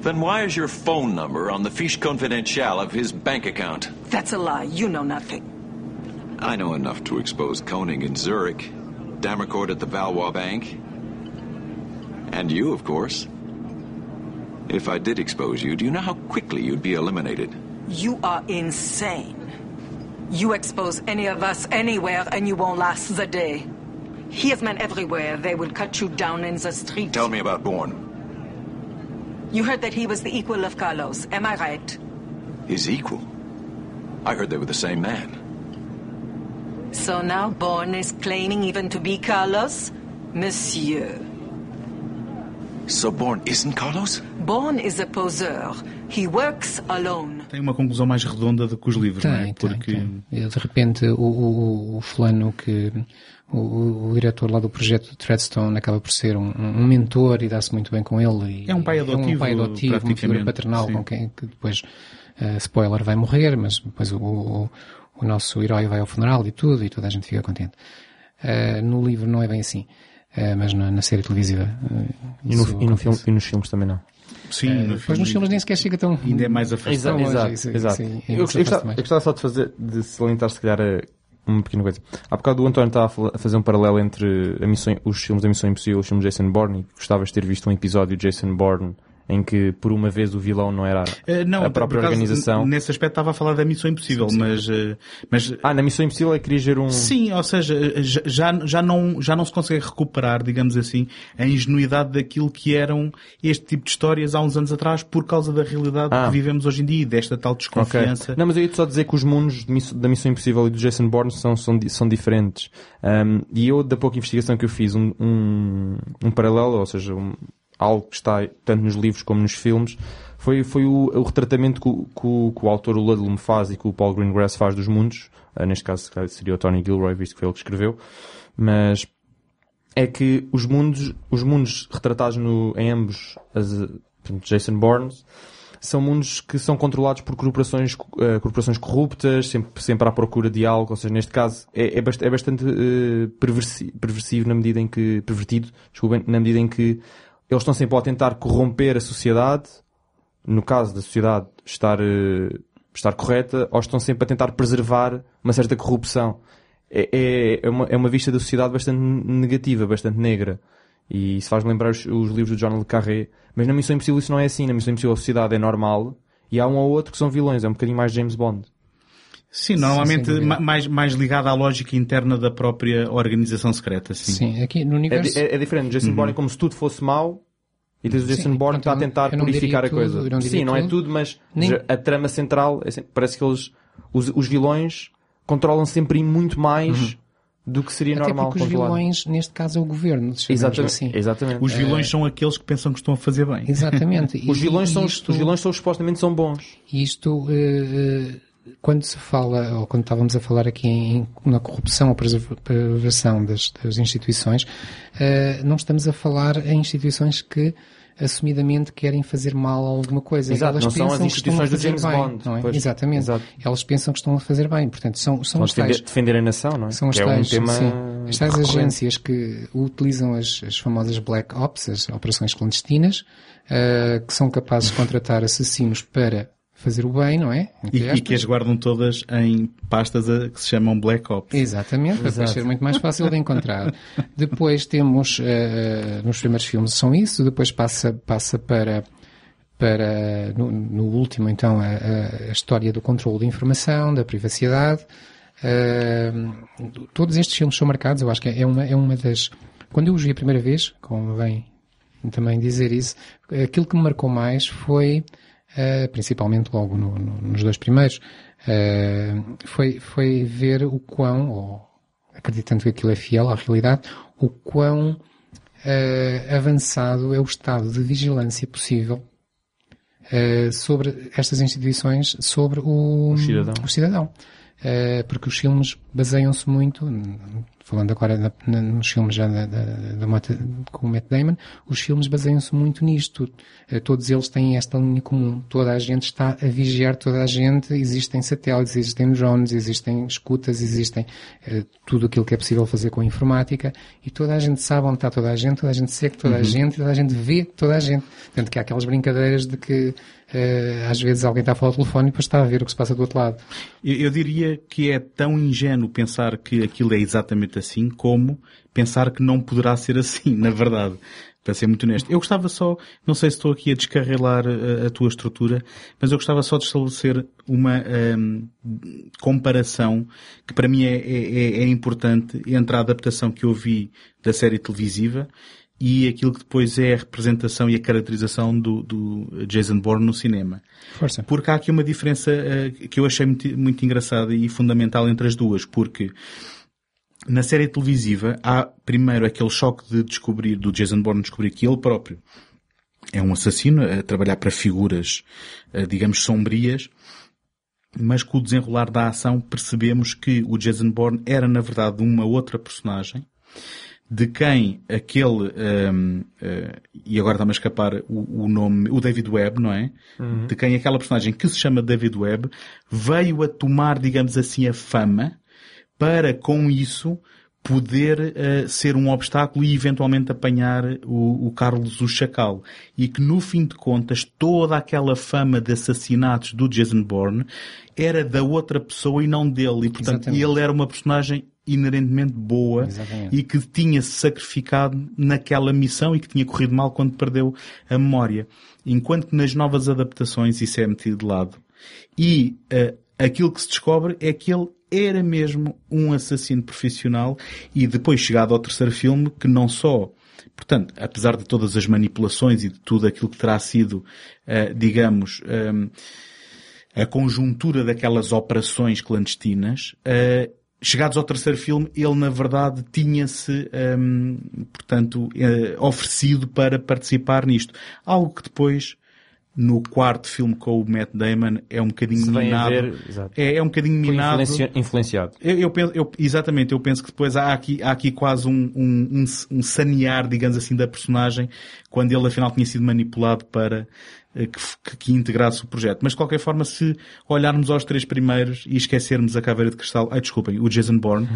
Then why is your phone number on the fiche confidential of his bank account? That's a lie. You know nothing. I know enough to expose Koenig in Zurich, Damercourt at the Valois Bank, and you, of course. If I did expose you, do you know how quickly you'd be eliminated? You are insane. You expose any of us anywhere and you won't last the day. He has men everywhere. They will cut you down in the street. Tell me about Bourne. You heard that he was the equal of Carlos. Am I right? His equal. I heard they were the same man. So now Bourne is claiming even to be Carlos? Monsieur. So Bourne isn't Carlos? Bourne is a poseur. He works alone. Tem uma conclusão mais redonda do que os livros, não é? Tem, tem, Porque tem. De repente, o, o, o fulano que, o, o, diretor lá do projeto Treadstone acaba por ser um, um mentor e dá-se muito bem com ele. E É um pai É adotivo, um pai adotivo, uma figura paternal sim. com quem que depois, eh, spoiler, vai morrer, mas depois o, o, o nosso herói vai ao funeral e tudo, e toda a gente fica contente. Eh, no livro não é bem assim. Eh, mas na, na série televisiva. E, no, e, no filme, e nos filmes também não. Sim, Eh, no depois filme nos filmes nem sequer chega tão. ainda é mais Exato, afastado. longe, exato, isso- exato. isso aí, eu, eu, gostava, eu gostava só de fazer, de salientar se calhar eh, uma pequena coisa. Há bocado o António estava a fazer um paralelo entre a missão, os filmes da Missão Impossível e os filmes de Jason Bourne e gostavas de ter visto um episódio de Jason Bourne em que por uma vez o vilão não era Eh, não, a própria acaso, organização. Nesse aspecto estava a falar da Missão Impossível, mas, eh, mas Ah, na Missão Impossível é que queria ver um... Sim, ou seja, já- já, já, não, já não se consegue recuperar, digamos assim, a ingenuidade daquilo que eram este tipo de histórias há uns anos atrás por causa da realidade Ah. que vivemos hoje em dia e desta tal desconfiança. Não, mas eu ia só dizer que os mundos da Missão Impossível e do Jason Bourne são, são, são diferentes. Um, e eu, da pouca investigação que eu fiz, um, um, um paralelo, ou seja, um- algo que está tanto nos livros como nos filmes, foi, foi o, o retratamento que, o- que, o- que o autor Ludlum faz e que o Paul Greengrass faz dos mundos. Uh, neste caso seria o Tony Gilroy, visto que foi ele que escreveu. Mas é que os mundos, os mundos retratados no, em ambos, as, Jason Bourne, são mundos que são controlados por corporações, eh, corporações corruptas, sempre, sempre à procura de algo, ou seja, neste caso é, é, bast- é bastante eh, perversi- perversivo na medida em que, pervertido, desculpem, na medida em que eles estão sempre a tentar corromper a sociedade, no caso da sociedade estar, eh, estar correta, ou estão sempre a tentar preservar uma certa corrupção. É, é, é, uma, é uma vista da sociedade bastante negativa, bastante negra. E isso faz-me lembrar os, os livros do John Le Carré. Mas na Missão Impossível isso não é assim. Na Missão Impossível a sociedade é normal e há um ou outro que são vilões. É um bocadinho mais James Bond. Sim, normalmente ma- mais, mais ligada à lógica interna da própria organização secreta. Sim. Sim, aqui no É, universo. di- é, é diferente. Jason Bourne é como se tudo fosse mau E tens o Jason Sim, Bourne está a tentar purificar a tudo, coisa. não Sim, não é tudo. tudo, mas Nem- a trama central é sempre- parece que eles os, os vilões controlam sempre muito mais do que seria Até normal porque os controlar. vilões, neste caso, é o chamemos Exatamente. Assim. exatamente. Os vilões são aqueles que pensam que estão a fazer bem. Exatamente. Os vilões e são isto- os vilões são supostamente são bons. Isto, eh, quando se fala, ou quando estávamos a falar aqui em, na corrupção ou preserva- preservação das, das instituições, eh, não estamos a falar em instituições que assumidamente querem fazer mal a alguma coisa. Exato, Elas não são pensam as que estão a instituições do fazer James bem, Bond, não é? pois. Exatamente. Exato. Elas pensam que estão a fazer bem. Portanto, são, são os tais defender, a nação, não é? são as que é um tais, sim, as tais agências que utilizam as, as famosas Black Ops, as operações clandestinas, eh, que são capazes de contratar assassinos para fazer o bem, não é? E, e que as guardam todas em pastas a- que se chamam Black Ops. Exatamente, para depois ser muito mais fácil de encontrar. depois temos, eh, nos primeiros filmes são isso, depois passa, passa para, para no, no último então, a, a- história do controle de informação, da privacidade. Eh, todos estes filmes são marcados, eu acho que é uma, é uma das... Quando eu os vi a primeira vez, convém também dizer isso, aquilo que me marcou mais foi, eh, principalmente logo no- no- nos dois primeiros, eh, foi, foi ver o quão, ou acreditando que aquilo é fiel à realidade, o quão eh, avançado é o estado de vigilância possível sobre estas instituições, sobre o, O cidadão. o cidadão. Eh, porque os filmes baseiam-se muito, falando agora na- na- nos filmes já da, da, da com o Matt Damon, os filmes baseiam-se muito nisto. Eh, todos eles têm esta linha comum. Toda a gente está a vigiar toda a gente. Existem satélites, existem drones, existem escutas, existem eh, tudo aquilo que é possível fazer com a informática e toda a gente sabe onde está toda a gente, toda a gente segue toda a gente, toda a gente vê toda a gente. Tanto que há aquelas brincadeiras de que às vezes alguém está a falar ao telefone e depois está a ver o que se passa do outro lado. Eu, eu diria que é tão ingênuo pensar que aquilo é exatamente assim como pensar que não poderá ser assim, na verdade. Para ser muito honesto. Eu gostava só, não sei se estou aqui a descarrilar a, a tua estrutura, mas eu gostava só de estabelecer uma hum, comparação que para mim é, é- é importante entre a adaptação que eu vi da série televisiva e aquilo que depois é a representação e a caracterização do, do Jason Bourne no cinema. Força. Porque há aqui uma diferença eh, que eu achei muito, muito engraçada e fundamental entre as duas, porque na série televisiva há primeiro aquele choque de descobrir, do Jason Bourne descobrir que ele próprio é um assassino a trabalhar para figuras, eh, digamos, sombrias, mas com o desenrolar da ação percebemos que o Jason Bourne era na verdade uma outra personagem de quem aquele, hum, eh, e agora está-me a escapar o, o nome, o David Webb, não é? De quem aquela personagem que se chama David Webb veio a tomar, digamos assim, a fama para com isso poder eh, ser um obstáculo e eventualmente apanhar o, o Carlos o Chacal. E que no fim de contas toda aquela fama de assassinatos do Jason Bourne era da outra pessoa e não dele. E portanto Exatamente. ele era uma personagem inerentemente boa Exatamente. e que tinha se sacrificado naquela missão e que tinha corrido mal quando perdeu a memória. Enquanto que nas novas adaptações isso é metido de lado. E eh, aquilo que se descobre é que ele era mesmo um assassino profissional e depois chegado ao terceiro filme que não só Portanto, apesar de todas as manipulações e de tudo aquilo que terá sido, eh, digamos, ehm, a conjuntura daquelas operações clandestinas, eh, chegados ao terceiro filme, ele na verdade tinha-se, ehm, portanto, eh, oferecido para participar nisto. Algo que depois, no quarto filme com o Matt Damon, é um bocadinho minado. ver, é, é um bocadinho Foi minado. influenci- influenciado. Eu, eu penso, eu- exatamente, eu penso que depois há aqui, há aqui quase um, um, um, um sanear, digamos assim, da personagem, quando ele afinal tinha sido manipulado para que, f- que, que integrasse o projeto. Mas de qualquer forma, se olharmos aos três primeiros e esquecermos a caveira de cristal, ai desculpem, o Jason Bourne,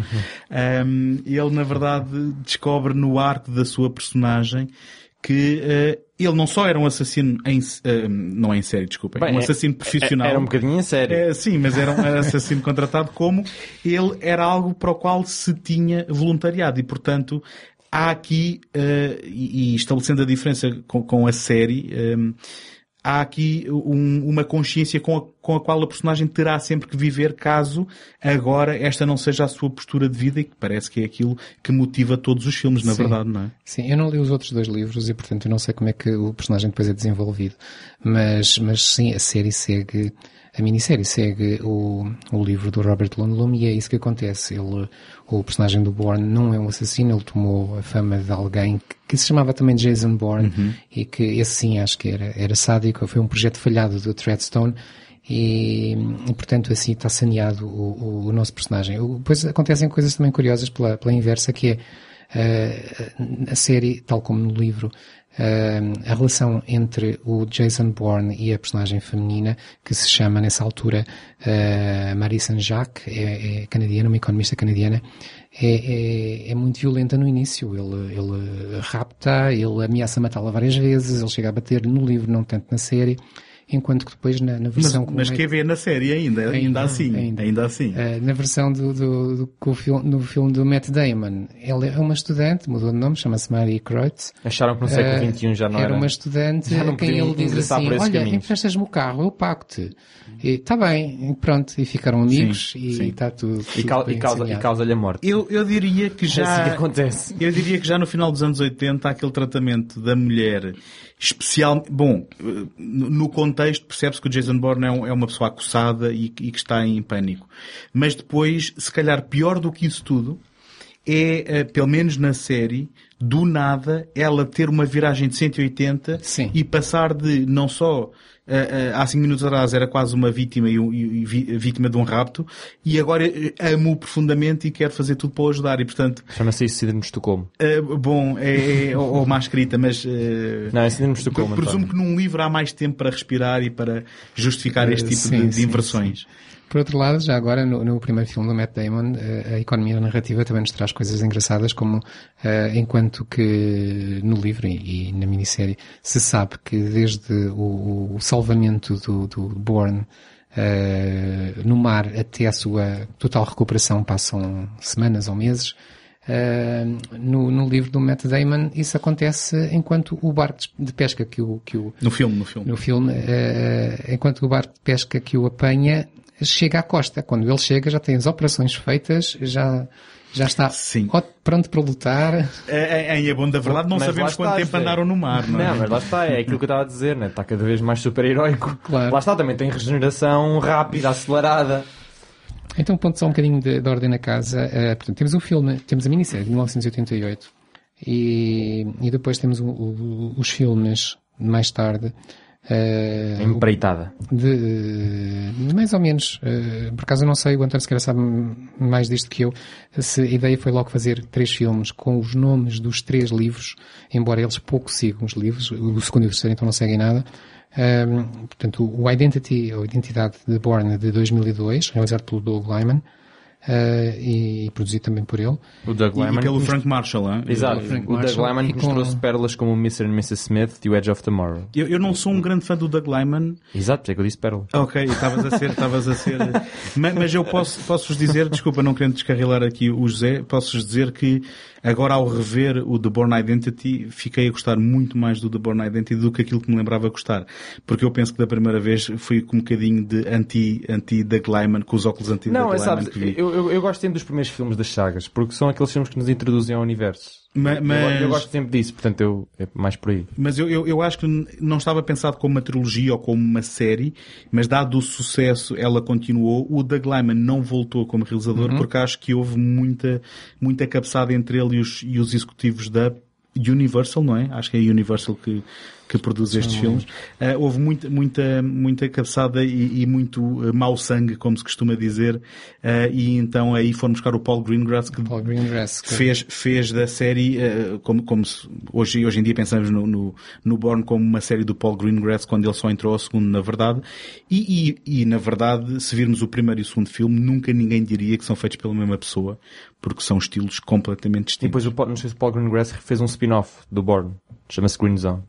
ehm, ele na verdade descobre no arco da sua personagem que eh, ele não só era um assassino em, eh, não é em série, desculpem, Bem, um é- assassino profissional. Era um bocadinho em sério. É, sim, mas era um assassino contratado como ele era algo para o qual se tinha voluntariado e, portanto, há aqui, eh, e, e estabelecendo a diferença com, com a série, eh, há aqui um, uma consciência com a, com a qual a personagem terá sempre que viver caso agora esta não seja a sua postura de vida e que parece que é aquilo que motiva todos os filmes, na Sim. verdade, não é? Sim, eu não li os outros dois livros e portanto eu não sei como é que o personagem depois é desenvolvido. Mas, mas sim, a série segue, a minissérie segue o, o livro do Robert Lundblom e é isso que acontece. Ele, o personagem do Bourne não é um assassino, ele tomou a fama de alguém que, que se chamava também Jason Bourne e que esse sim acho que era, era sádico, foi um projeto falhado do Treadstone e, e, portanto assim está saneado o, o, o nosso personagem. O- Depois acontecem coisas também curiosas pela, pela inversa que é Uh, a série, tal como no livro, a relação entre o Jason Bourne e a personagem feminina, que se chama nessa altura uh, Marie Saint-Jacques, é, é canadiana, uma economista canadiana, é, é, é muito violenta no início. Ele, ele rapta, ele ameaça matá-la várias vezes, ele chega a bater no livro, não tanto na série, enquanto que depois na, na Mas, versão com mas o quer ver na série ainda, ainda, Ainda, assim, ainda, ainda. assim. Uh, na versão do, do, do, com o filme, no filme do Matt Damon, ela é uma estudante, mudou de nome, chama-se Marie Kreutz. Acharam que no século Uh, XXI já não era, era. uma estudante já não a quem ele diz assim, olha, caminhos." emprestas-me o carro, eu pago-te. E está bem, e pronto, e ficaram amigos Sim, e está tudo, E, tudo bem e causa, e causa-lhe a morte. Eu, eu diria que É assim que já, acontece. eu diria que já no final dos anos 80 há aquele tratamento da mulher especial, bom, no contexto percebe-se que o Jason Bourne é, é uma pessoa acossada e, que- e que está em pânico. Mas depois, se calhar pior do que isso tudo, é, eh, pelo menos na série, do nada, ela ter uma viragem de 180 Sim. e passar de não só eh, eh, há 5 minutos atrás era quase uma vítima e, um- e- e vi- vítima de um rapto e agora eh, amo-o profundamente e quero fazer tudo para o ajudar e portanto Chama-se isso Síndrome de Estocolmo. eh, bom é, é ou, ou má escrita mas eh, Não, é Síndrome de Estocolmo. presumo António. que num livro há mais tempo para respirar e para justificar este tipo sim, de, de sim, inversões Por outro lado, já agora, no, no primeiro filme do Matt Damon, eh, a economia narrativa também nos traz coisas engraçadas, como eh, enquanto que no livro e, e na minissérie se sabe que desde o, o salvamento do, do Bourne eh, no mar até a sua total recuperação passam semanas ou meses. Eh, no, no livro do Matt Damon isso acontece enquanto o barco de pesca que o, que o, no filme no filme no filme, eh, enquanto o barco de pesca que o apanha chega à costa. Quando ele chega já tem as operações feitas, já, já está Sim. pronto para lutar. É, é, é bom da verdade não Mas sabemos quanto tempo andaram no mar não, é? Não, mas lá está, é aquilo que eu estava a dizer, né? está cada vez mais super-heróico. Claro. Lá está, também tem regeneração rápida, acelerada. Então, ponto só um bocadinho de, de ordem na casa. Eh, portanto, temos um filme, temos a minissérie de 1988 e, e depois temos o- o- os filmes mais tarde. Eh, Empreitada. de, mais ou menos, eh, por acaso eu não sei, o António se calhar sabe mais disto que eu, se a ideia foi logo fazer três filmes com os nomes dos três livros, embora eles pouco sigam os livros, o segundo e o terceiro então não seguem nada. Ahm, portanto, o Identity, ou Identidade de Bourne de 2002, realizado pelo Doug Lyman, eh, e, produzido também por ele. O Doug E, e Lyman. pelo Frank Marshall hein? Exato. Frank O Doug Lyman e que nos com- trouxe pérolas como o Mr. and Mrs. Smith e o Edge of Tomorrow. eu, eu não sou um grande fã do Doug Lyman Exato, é que eu disse pérola. Ok, estavas a ser, estavas a ser. Mas, mas eu posso, posso-vos dizer, desculpa, não querendo descarrilar aqui o José, posso-vos dizer que agora ao rever o The Born Identity, fiquei a gostar muito mais do The Born Identity do que aquilo que me lembrava gostar. Porque eu penso que da primeira vez fui com um bocadinho de anti, anti Doug Lyman, com os óculos anti Não, Doug é, Lyman sabes, que vi. eu, eu, eu gosto sempre dos primeiros filmes das sagas, porque são aqueles filmes que nos introduzem ao universo. Ma- Eu- Mas, Eu, gosto sempre disso, portanto eu, é mais por aí. Mas eu, eu, eu acho que não estava pensado como uma trilogia ou como uma série, mas dado o sucesso, ela continuou. O Doug Lyman não voltou como realizador porque acho que houve muita, muita cabeçada entre ele e os, e os executivos da Universal, não é? Acho que é a Universal que, que produz estes filmes. Ah, houve muita, muita, muita cabeçada e, e muito ah, mau sangue, como se costuma dizer, Ah, e então aí foram buscar o Paul Greengrass que Paul Greengrass. que- fez, fez da série, eh, como, como se, hoje, hoje em dia pensamos no, no, no Born como uma série do Paul Greengrass, quando ele só entrou ao segundo, na verdade. E, e, e, na verdade, se virmos o primeiro e o segundo filme, nunca ninguém diria que são feitos pela mesma pessoa, porque são estilos completamente E distintos. depois o, Paul- não sei se o Paul Greengrass fez um spin-off do Bourne, chama-se Green Zone.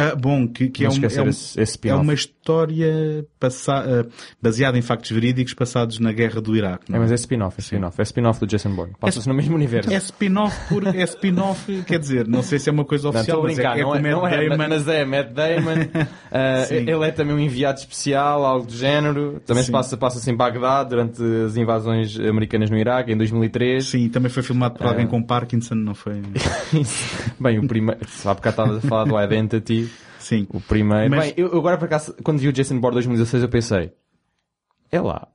Ah, bom, que, que é, Não um, é, um- esse- esse é uma história passa, ah, baseada em factos verídicos passados na guerra do Iraque. É, não mas é spin-off, é spin-off. É spin-off do Jason Bourne. Passa-se no mesmo universo. É spin-off por é spin-off, quer dizer, não sei se é uma coisa Não, oficial, a mas é, brincar, é não, é, o não Matt é, Damon. mas é Matt Damon. Uh, ele é também um enviado especial, algo do género. Também se Sim. passa, passa-se em Bagdá durante as invasões americanas no Iraque, em 2003. Sim, também foi filmado por Ah. alguém com Parkinson, não foi? Bem, o primeiro. Sabe que estavas a falar do Identity. Sim. O primeiro. Mas- Bem, eu agora por acaso, quando vi o Jason Bourne 2016, eu pensei. É lá.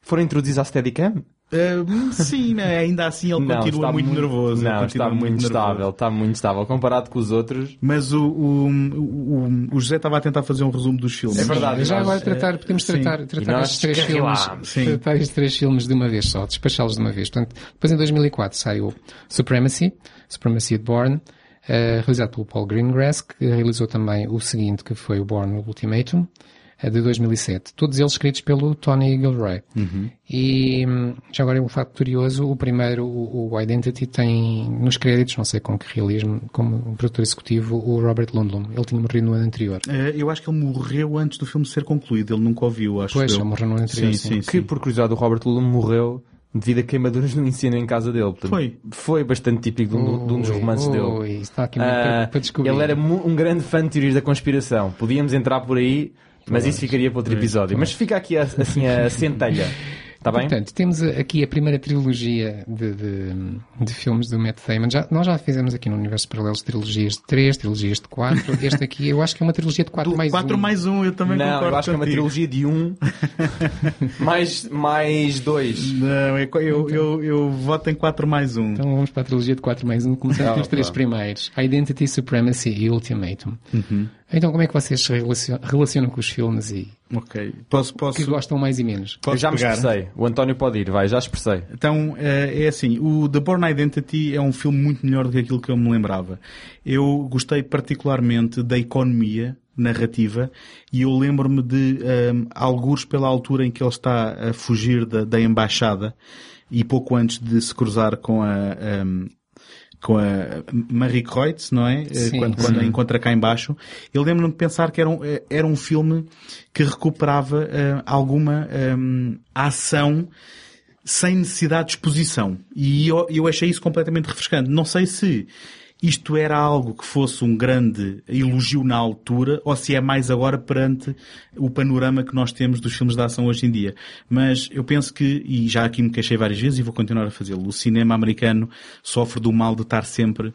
Foram introduzidos à Steadicam? Ah, sim, mas ainda assim ele continua muito, nervoso. ele Não, está muito, nervoso. estável. Está muito estável. Comparado com os outros. Mas o, o, o, o José estava a tentar fazer um resumo dos filmes. É verdade. Já nós, agora tratar, podemos tratar, tratar estes três filmes. Sim. tratar estes três filmes de uma vez só, despachá-los de uma vez. Portanto, depois em 2004 saiu Supremacy, Supremacy de Bourne, realizado pelo Paul Greengrass, que realizou também o seguinte, que foi o Bourne Ultimatum, eh, de 2007. Todos eles escritos pelo Tony Gilroy. E, hum, já agora um facto curioso, o primeiro, o, o Identity, tem nos créditos, não sei com que realismo, como produtor executivo, o Robert Lundlum. Ele tinha morrido no ano anterior. Eh, eu acho que ele morreu antes do filme ser concluído. Ele nunca ouviu, acho Pois, ele morreu no ano anterior, Sim, sim. sim, Que, por curiosidade, o Robert Ludlum morreu devido a queimaduras no ensino em casa dele. Portanto, Foi. Foi bastante típico de um, de um dos romances ui, dele. está aqui muito Ah, para, descobrir. ele era um grande fã de teorias da conspiração. Podíamos entrar por aí, mas isso ficaria para outro episódio. Mas fica aqui a- assim a centelha. Está bem? Portanto, temos aqui a primeira trilogia de, de, de filmes do Matt Damon. Já, nós já fizemos aqui no Universo Paralelos trilogias de 3, trilogias de 4. Este aqui eu acho que é uma trilogia de 4 mais 4 um. mais 1, eu também Não, concordo eu acho que é uma contigo. trilogia de um mais, mais dois. Não, é co- eu, eu, eu voto em 4 mais 1. Então vamos para a trilogia de 4 mais 1, começando Ah, pelos três primeiros. Identity, Supremacy e Ultimatum. Uhum. Então como é que vocês se relacion- relacionam com os filmes e Ok. Posso, posso, que gostam mais e menos? posso eu já me pegar? expressei. O António pode ir, vai, já expressei. Então, eh, é assim, o The Born Identity é um filme muito melhor do que aquilo que eu me lembrava. Eu gostei particularmente da economia narrativa e eu lembro-me de um, algures pela altura em que ele está a fugir da, da embaixada e pouco antes de se cruzar com a, um, com a Marie Kreutz, não é? Eh, Sim, quando, quando a encontra cá em baixo. Eu lembro-me de pensar que era um, eh, era um filme que recuperava eh, alguma hum, ação sem necessidade de exposição. E eu, eu achei isso completamente refrescante. Não sei se isto era algo que fosse um grande elogio na altura ou se é mais agora perante o panorama que nós temos dos filmes de ação hoje em dia. Mas eu penso que, e já aqui me queixei várias vezes e vou continuar a fazê-lo, o cinema americano sofre do mal de estar sempre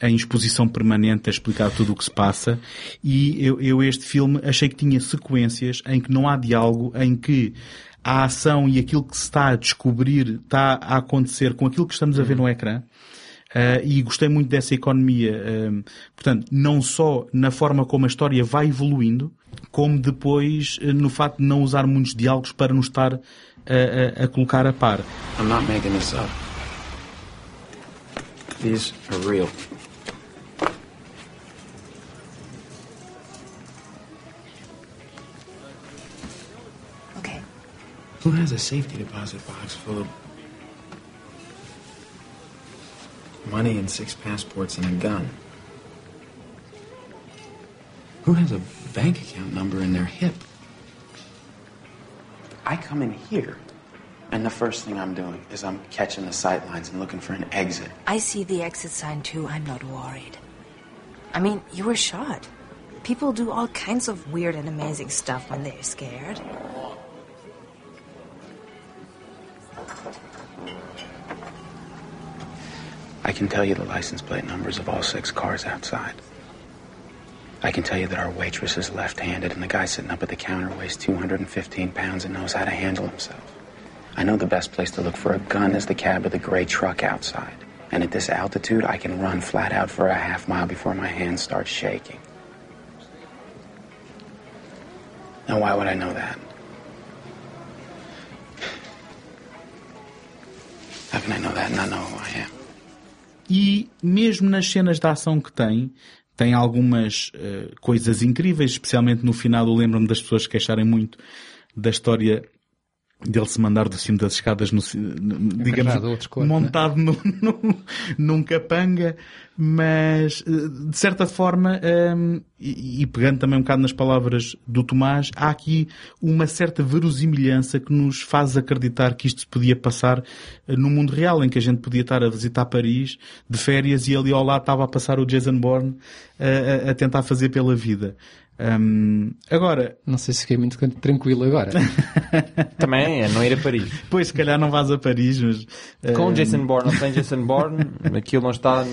em exposição permanente a explicar tudo o que se passa e eu, eu este filme achei que tinha sequências em que não há diálogo, em que a ação e aquilo que se está a descobrir está a acontecer com aquilo que estamos a ver no ecrã. Uh, e gostei muito dessa economia, um, portanto, não só na forma como a história vai evoluindo, como depois uh, no facto de não usar muitos diálogos para nos estar uh, a, a colocar a par. I'm not making this up. These are real. Okay. Who has a safety deposit box full of money and six passports and a gun? Who has a bank account number in their hip? I come in here, and the first thing I'm doing is I'm catching the sight lines and looking for an exit. I see the exit sign too. I'm not worried. I mean, you were shot. People do all kinds of weird and amazing stuff when they're scared. I can tell you the license plate numbers of all six cars outside. I can tell you that our waitress is left handed and the guy sitting up at the counter weighs 215 pounds and knows how to handle himself. I know the best place to look for a gun is the cab of the gray truck outside. And at this altitude, I can run flat out for a half mile before my hands start shaking. Now, why would I know that? How can I know that and not know who I am? E mesmo nas cenas de ação que tem, tem algumas eh, coisas incríveis, especialmente no final. Eu lembro-me das pessoas queixarem muito da história dele se mandar do cimo das escadas no, digamos, cor, montado né? num, num capanga, mas de certa forma, um, e, e, pegando também um bocado nas palavras do Tomás, há aqui uma certa verosimilhança que nos faz acreditar que isto se podia passar no mundo real, em que a gente podia estar a visitar Paris de férias e ali ao lado estava a passar o Jason Bourne a, a, a tentar fazer pela vida. Um, agora. Não sei se fiquei muito tranquilo agora. Também é não ir a Paris. Pois, se calhar não vais a Paris, mas. Com um... Jason Bourne ou sem Jason Bourne, aquilo não está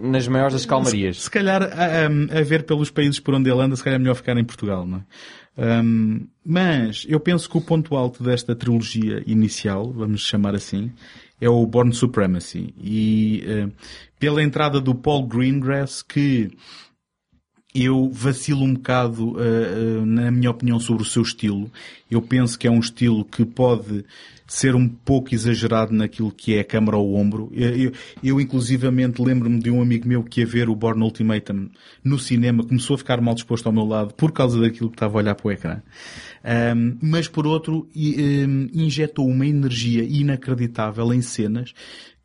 nas maiores das calmarias. Se, se calhar, a, a, ver pelos países por onde ele anda, se calhar é melhor ficar em Portugal, não é? Um, mas eu penso que o ponto alto desta trilogia inicial, vamos chamar assim, é o Born Supremacy. E uh, pela entrada do Paul Greengrass, que eu vacilo um bocado, uh, uh, na minha opinião, sobre o seu estilo. Eu penso que é um estilo que pode ser um pouco exagerado naquilo que é a câmara ao ombro. Eu, eu, eu inclusivamente lembro-me de um amigo meu que ia ver o Born Ultimatum no cinema, começou a ficar mal disposto ao meu lado por causa daquilo que estava a olhar para o ecrã. Um, mas por outro, um, injetou uma energia inacreditável em cenas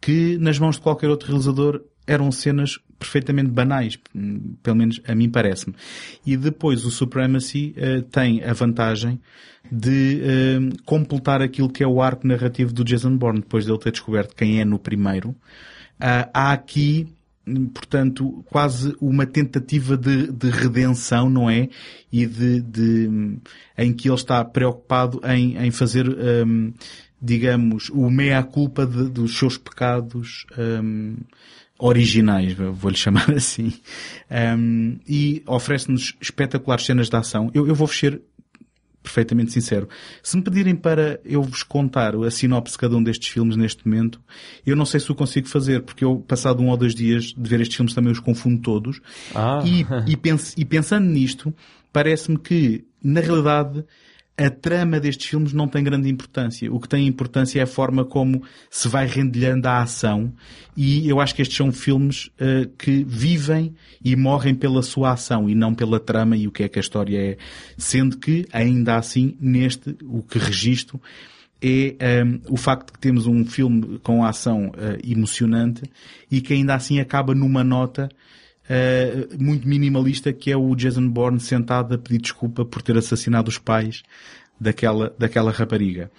que nas mãos de qualquer outro realizador eram cenas perfeitamente banais, pelo menos a mim parece-me. E depois o Supremacy uh, tem a vantagem de uh, completar aquilo que é o arco narrativo do Jason Bourne, depois de ele ter descoberto quem é no primeiro. Uh, há aqui, portanto, quase uma tentativa de, de redenção, não é? E de, de, em que ele está preocupado em, em fazer, um, digamos, o meia-culpa dos seus pecados, um, originais, vou-lhe chamar assim, um, e oferece-nos espetaculares cenas de ação. Eu, eu vou ser perfeitamente sincero. Se me pedirem para eu vos contar a sinopse de cada um destes filmes neste momento, eu não sei se o consigo fazer, porque eu, passado um ou dois dias de ver estes filmes, também os confundo todos. Ah. E, e, pens, e pensando nisto, parece-me que, na realidade, a trama destes filmes não tem grande importância. O que tem importância é a forma como se vai rendilhando a ação e eu acho que estes são filmes uh, que vivem e morrem pela sua ação e não pela trama e o que é que a história é. Sendo que, ainda assim, neste, o que registro é um, ehm, o facto de que temos um filme com ação uh, emocionante e que ainda assim acaba numa nota uh, muito minimalista que é o Jason Bourne sentado a pedir desculpa por ter assassinado os pais daquela, daquela rapariga.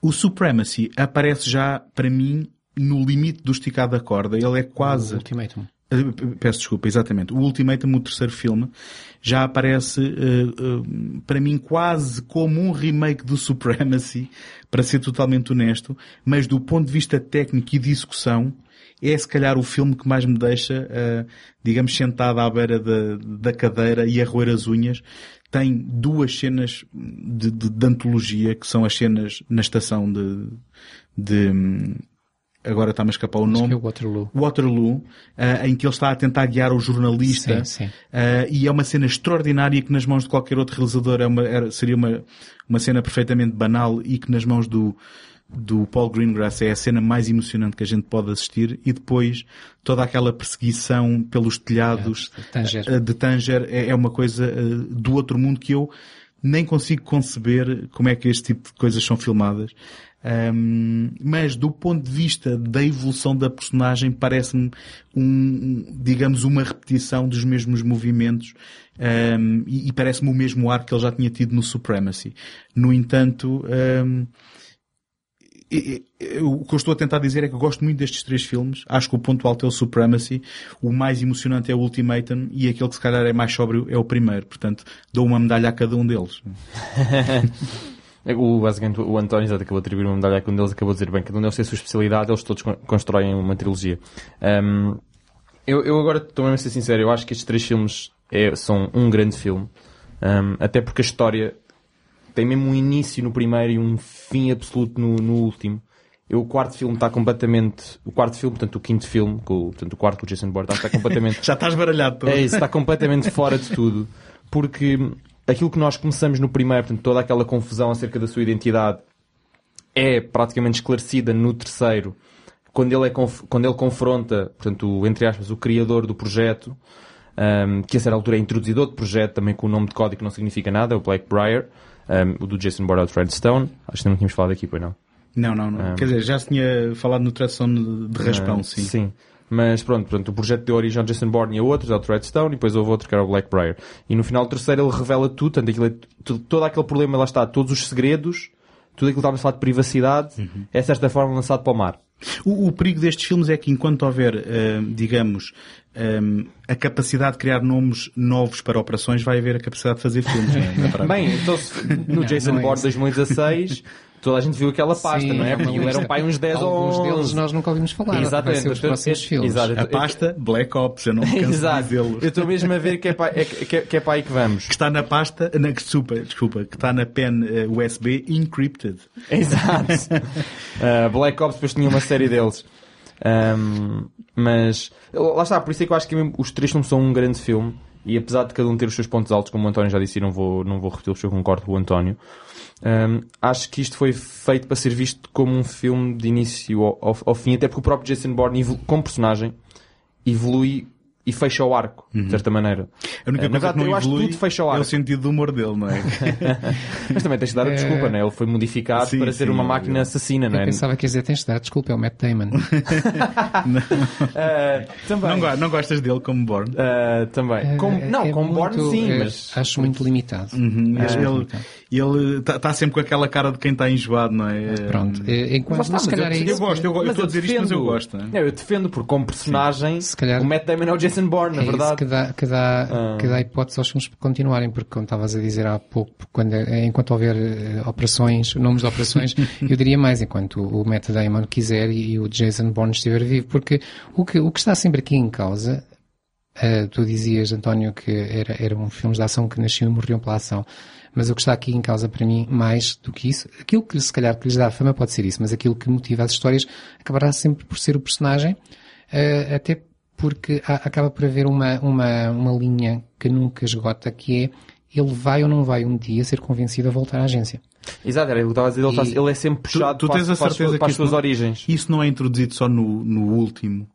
O Supremacy aparece já, para mim, no limite do esticado da corda. Ele é quase... O Ultimatum. Uh, peço desculpa, exatamente. O Ultimatum, o terceiro filme, já aparece, uh, uh, para mim, quase como um remake do Supremacy, para ser totalmente honesto, mas do ponto de vista técnico e de execução, é se calhar o filme que mais me deixa, uh, digamos, sentado à beira da, da cadeira e a roer as unhas. Tem duas cenas de, de, de antologia, que são as cenas na estação de, de agora está-me a escapar o nome. É Waterloo. Waterloo, uh, em que ele está a tentar guiar o jornalista. Sim, sim. Uh, e é uma cena extraordinária que nas mãos de qualquer outro realizador é uma, era, seria uma, uma cena perfeitamente banal e que nas mãos do, do Paul Greengrass é a cena mais emocionante que a gente pode assistir e depois toda aquela perseguição pelos telhados é, de Tanger, eh, de Tanger é, é, uma coisa eh, do outro mundo que eu nem consigo conceber como é que este tipo de coisas são filmadas. Um, mas do ponto de vista da evolução da personagem parece-me um, digamos, uma repetição dos mesmos movimentos um, e, e parece-me o mesmo ar que ele já tinha tido no Supremacy. No entanto, o que eu estou a tentar dizer é que gosto muito destes três filmes. Acho que o ponto alto é o Supremacy, o mais emocionante é o Ultimatum e aquele que se calhar é mais sóbrio é o primeiro. Portanto, dou uma medalha a cada um deles. o, basicamente, o António exato, acabou de atribuir uma medalha a cada um deles, acabou de dizer, bem, cada um deles tem a sua especialidade, eles todos constroem uma trilogia. Um, eu, eu agora estou mesmo a ser sincero, eu acho que estes três filmes é, são um grande filme, um, até porque a história tem mesmo um início no primeiro e um fim absoluto no, no último. Eu, o quarto filme está completamente. O quarto filme, portanto, o quinto filme, com, portanto, o quarto com o Jason Bourne, está completamente. Já estás baralhado todo. É isso, está completamente fora de tudo. Porque aquilo que nós começamos no primeiro, portanto, toda aquela confusão acerca da sua identidade, é praticamente esclarecida no terceiro, quando ele, é quando ele confronta, portanto, entre aspas, o criador do projeto um, que a certa altura é introduzido outro projeto também com o nome de código que não significa nada, o Blackbriar, um, o do Jason Bourne ao Redstone. Acho que não tínhamos falado aqui, pois não? Não, não, não. Um, Quer dizer, já se tinha falado no tração de raspão, sim. Sim. Mas pronto, pronto, o projeto deu origem ao Jason Bourne e a outros, ao Threadstone, e depois houve outro que era o Blackbriar. E no final do terceiro ele revela tudo, tanto aquilo, é tudo, todo aquele problema, lá está, todos os segredos, tudo aquilo que estávamos a falar de privacidade, uhum. é de certa forma lançado para o mar. O, o, perigo destes filmes é que enquanto houver, uh, digamos, um, a capacidade de criar nomes novos para operações, vai haver a capacidade de fazer filmes. Né? Bem, então se, no não, Jason não é Bourne 2016 Toda a gente viu aquela pasta, Sim, não é? Porque ele era um pai uns 10 ou 11. deles nós nunca ouvimos falar. Exatamente. Os próximos filmes. Exato. A pasta Black Ops, eu não me canso Exato. de dizê-lo. Eu estou mesmo a ver que é, para, é, que, é, que é para aí que vamos. Que está na pasta, na, desculpa, desculpa, que está na pen eh, USB encrypted. Exato. uh, Black Ops depois tinha uma série deles. Um, mas, lá está, por isso é que eu acho que os três filmes são um grande filme. E apesar de cada um ter os seus pontos altos, como o António já disse, e não vou, não vou repetir, eu concordo com o António. Um, acho que isto foi feito para ser visto como um filme de início ao, ao, ao fim, até porque o próprio Jason Bourne, como personagem, evolui e fecha o arco, uhum. de certa maneira. A única uh, coisa verdade, que não eu acho que tudo fecha o arco. É o sentido do humor dele, não é? Mas também tens de dar a desculpa, é... não é? Ele foi modificado sim, para sim, ser uma máquina assassina, não é? Eu pensava que ia dizer, tens de dar a desculpa, é o Matt Damon. não. Uh, também. Não, não, gostas dele como Bourne? Uh, também. Como, não, é como muito, Bourne sim, mas... Acho muito limitado. Uhum. Acho ele, ele está tá sempre com aquela cara de quem está enjoado, não é? Pronto. Enquanto, mas, se calhar eu, é isso. Eu gosto, eu, eu estou a dizer isto, mas eu gosto. Não, é? eu defendo, porque como personagem, se calhar, o Matt Damon é o Jason Bourne, na é verdade que dá, que dá, ah. que dá hipótese aos filmes continuarem, porque como estavas a dizer há pouco, quando, enquanto houver uh, operações, nomes de operações, eu diria mais enquanto o Matt Damon quiser e, e, o Jason Bourne estiver vivo, porque o que, o que está sempre aqui em causa, uh, tu dizias, António, que era, eram filmes de ação que nasciam e morriam pela ação. Mas o que está aqui em causa para mim, mais do que isso, aquilo que se calhar que lhes dá fama pode ser isso, mas aquilo que motiva as histórias acabará sempre por ser o personagem, uh, até porque há, acaba por haver uma, uma, uma linha que nunca esgota, que é ele vai ou não vai um dia ser convencido a voltar à agência. Exato, era, ele, estava a dizer, ele, e... está, ele é sempre puxado tu, tu tens a certeza para, para as suas não, origens. Isso não é introduzido só no, no último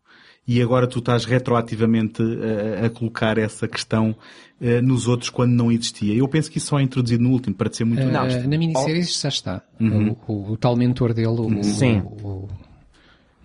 e agora tu estás retroativamente a, a colocar essa questão uh, nos outros quando não existia. Eu penso que isso só é introduzido no último, para ser muito uh, honesto. Na minissérie já está. Uhum. O, o, o, tal mentor dele, o, Sim. o,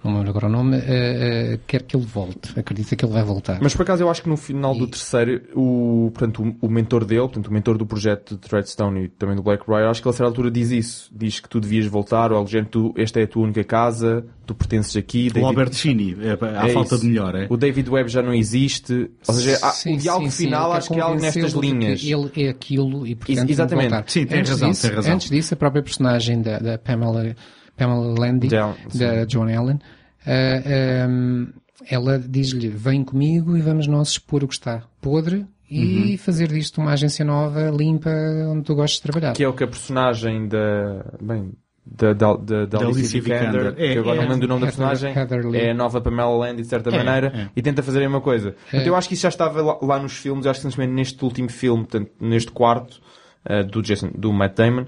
não me lembro agora o nome, uh, uh, quer que ele volte. Acredita que ele vai voltar. Mas por acaso eu acho que no final e... do terceiro, o, portanto, o, o, mentor dele, portanto, o mentor do projeto de Threadstone e também do Blackbriar, acho que ele a certa altura diz isso. Diz que tu devias voltar, ou algo tu, esta é a tua única casa, tu pertences aqui. David... O Albert Chini, é, há é falta isso. de melhor, é? O David Webb já não existe. Ou seja, há, sim, o diálogo sim, final sim, acho que é algo nestas linhas. Ele é aquilo e portanto Exatamente. Voltar. Sim, tem razão, disso, tem razão. Antes disso, a própria personagem da, da Pamela, Pamela Landy, da Joan Allen, uh, ah, um, ela diz-lhe, vem comigo e vamos nós expor o que está podre e uhum. fazer disto uma agência nova, limpa, onde tu gostes de trabalhar. Que é o que a personagem da, bem, da, da, da, da Alicia Vikander, é, que agora é, não lembro do nome da personagem, é a nova Pamela Land, de certa é, maneira, é. e tenta fazer a mesma coisa. Então eu acho que isso já estava lá, lá nos filmes, eu acho que simplesmente neste último filme, portanto, neste quarto, uh, do Jason, do Matt Damon,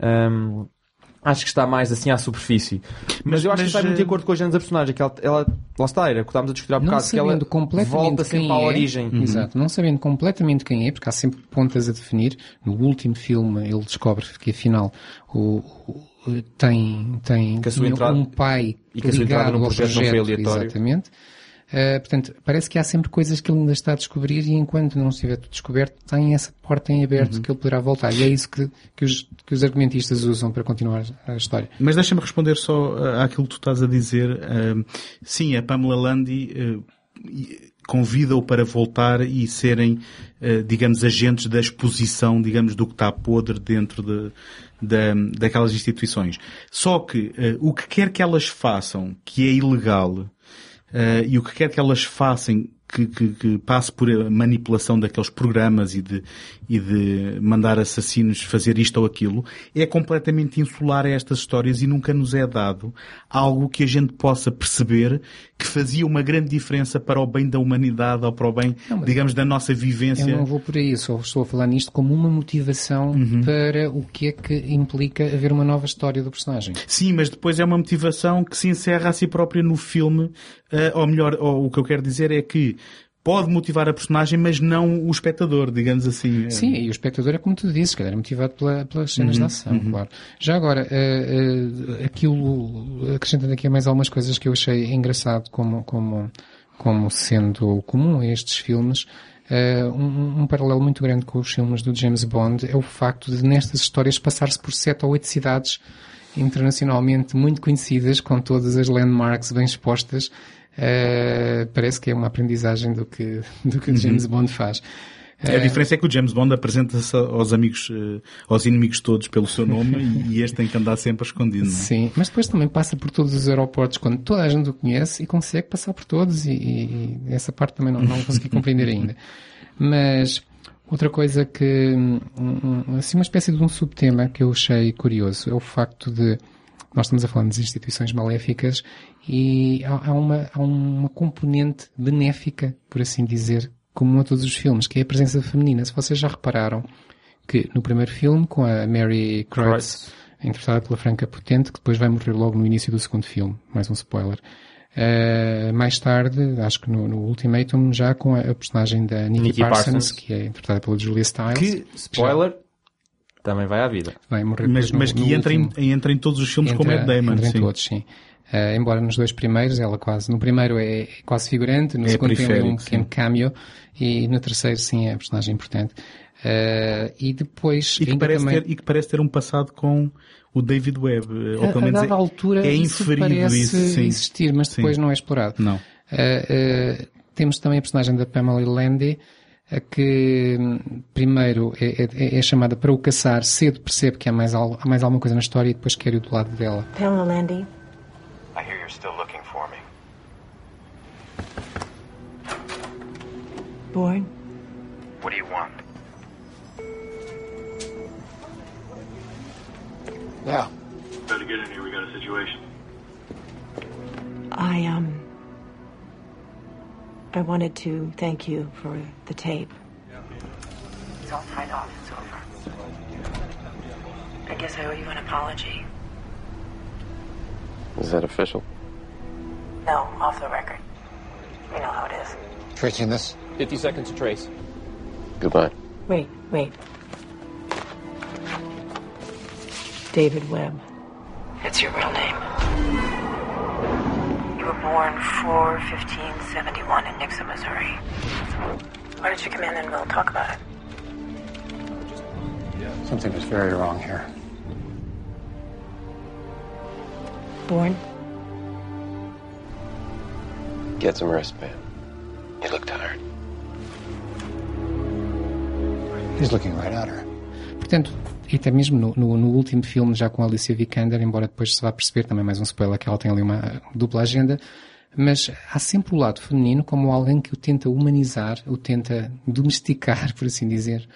um, acho que está mais assim à superfície. Mas, mas eu acho mas, que está muito de eh, acordo com a gente da personagem, que ela, ela lá está, era que estávamos a discutir há bocado, que ela volta sempre à é, origem. Uhum. Exato, não sabendo completamente quem é, porque há sempre pontas a definir. No último filme ele descobre que afinal o, o tem, tem um pai e que a sua entrada no projeto, projeto, não foi aleatório. Exatamente. Uh, portanto, parece que há sempre coisas que ele ainda está a descobrir e enquanto não estiver tudo descoberto, tem essa porta em aberto uhum. que ele poderá voltar. E é isso que, que, os, que os argumentistas usam para continuar a história. Mas deixa-me responder só uh, àquilo que tu estás a dizer. Uh, sim, a Pamela Landy convida-o para voltar e serem, digamos, agentes da exposição, digamos, do que está podre dentro de, de, daquelas instituições. Só que o que quer que elas façam, que é ilegal, Uh, e o que quer que elas façam que, que, que, passe por manipulação daqueles programas e de, e de mandar assassinos fazer isto ou aquilo, é completamente insular a estas histórias e nunca nos é dado algo que a gente possa perceber que fazia uma grande diferença para o bem da humanidade ou para o bem, não, digamos, da nossa vivência. Eu não vou por aí, só estou a falar nisto como uma motivação uhum. para o que é que implica haver uma nova história do personagem. Sim, mas depois é uma motivação que se encerra a si própria no filme, uh, ou melhor, ou, o que eu quero dizer é que pode motivar a personagem, mas não o espectador, digamos assim. Sim, e o espectador é como tu dizes, calhar é motivado pela, pelas cenas Uhum, de ação, claro. Já agora, eh, eh, aquilo, acrescentando aqui mais algumas coisas que eu achei engraçado como, como, como sendo comum a estes filmes, eh, um, um paralelo muito grande com os filmes do James Bond é o facto de nestas histórias passar-se por sete ou oito cidades internacionalmente muito conhecidas, com todas as landmarks bem expostas. Eh, parece que é uma aprendizagem do que, do que o James Bond faz. A diferença é que o James Bond apresenta-se aos amigos, eh, aos inimigos todos pelo seu nome e- este tem que andar sempre escondido, não é? Sim, mas depois também passa por todos os aeroportos quando toda a gente o conhece e consegue passar por todos e, e- essa parte também não, não consegui compreender ainda. Mas outra coisa que, um, um, assim, uma espécie de um subtema que eu achei curioso é o facto de nós estamos a falar das instituições maléficas e há, há uma, há uma componente benéfica, por assim dizer, comum a todos os filmes, que é a presença feminina. Se vocês já repararam que no primeiro filme, com a Mary Kreutz, interpretada pela Franca Potente, que depois vai morrer logo no início do segundo filme, mais um spoiler. Uh, mais tarde, acho que no, no Ultimatum, já com a, a personagem da Nikki, Nikki Parsons, Parsons. que é interpretada pela Julia Stiles. Que, spoiler, também vai à vida. Vai morrer Mas, no- mas no que entra em, entra em todos os filmes Entra- Matt Damon. entra em sim. todos, sim. Eh, embora nos dois primeiros ela quase, no primeiro é quase figurante, no É segundo tem um pequeno sim. cameo e no terceiro sim é a personagem importante. Eh, e depois E que, parece também, ter, e que parece ter um passado com o David Webb. eh, Ou a, pelo a menos dada é, altura é isso inferido parece isso. Sim. existir, mas depois Sim. não é explorado. Não. Eh, temos também a personagem da Pamela Landy, a que hum, primeiro é, é- é chamada para o caçar, cedo percebe que há mais, al- há mais alguma coisa na história e depois quer ir do lado dela. Pamela Landy, I hear you're still looking for me. born. What do you want? Now, Better get in here. We got a situation. I, um. I wanted to thank you for the tape. It's all tied off. It's over. I guess I owe you an apology. Is that official? No, off the record. You know how it is. tracing this? 50 seconds to trace. Goodbye. Wait, wait. David Webb. It's your real name. You were born 4 15 71 in Nixon, Missouri. Why don't you come in and we'll talk about it? Something is very wrong here. Born? Get some rest, man. You look tired. He's looking right at her. Portanto, e até mesmo no, no- no último filme, já com Alicia Vikander, embora depois se vá perceber também mais um spoiler que ela tem ali uma dupla agenda, mas há sempre o lado feminino como alguém que o tenta humanizar, o tenta domesticar, por assim dizer,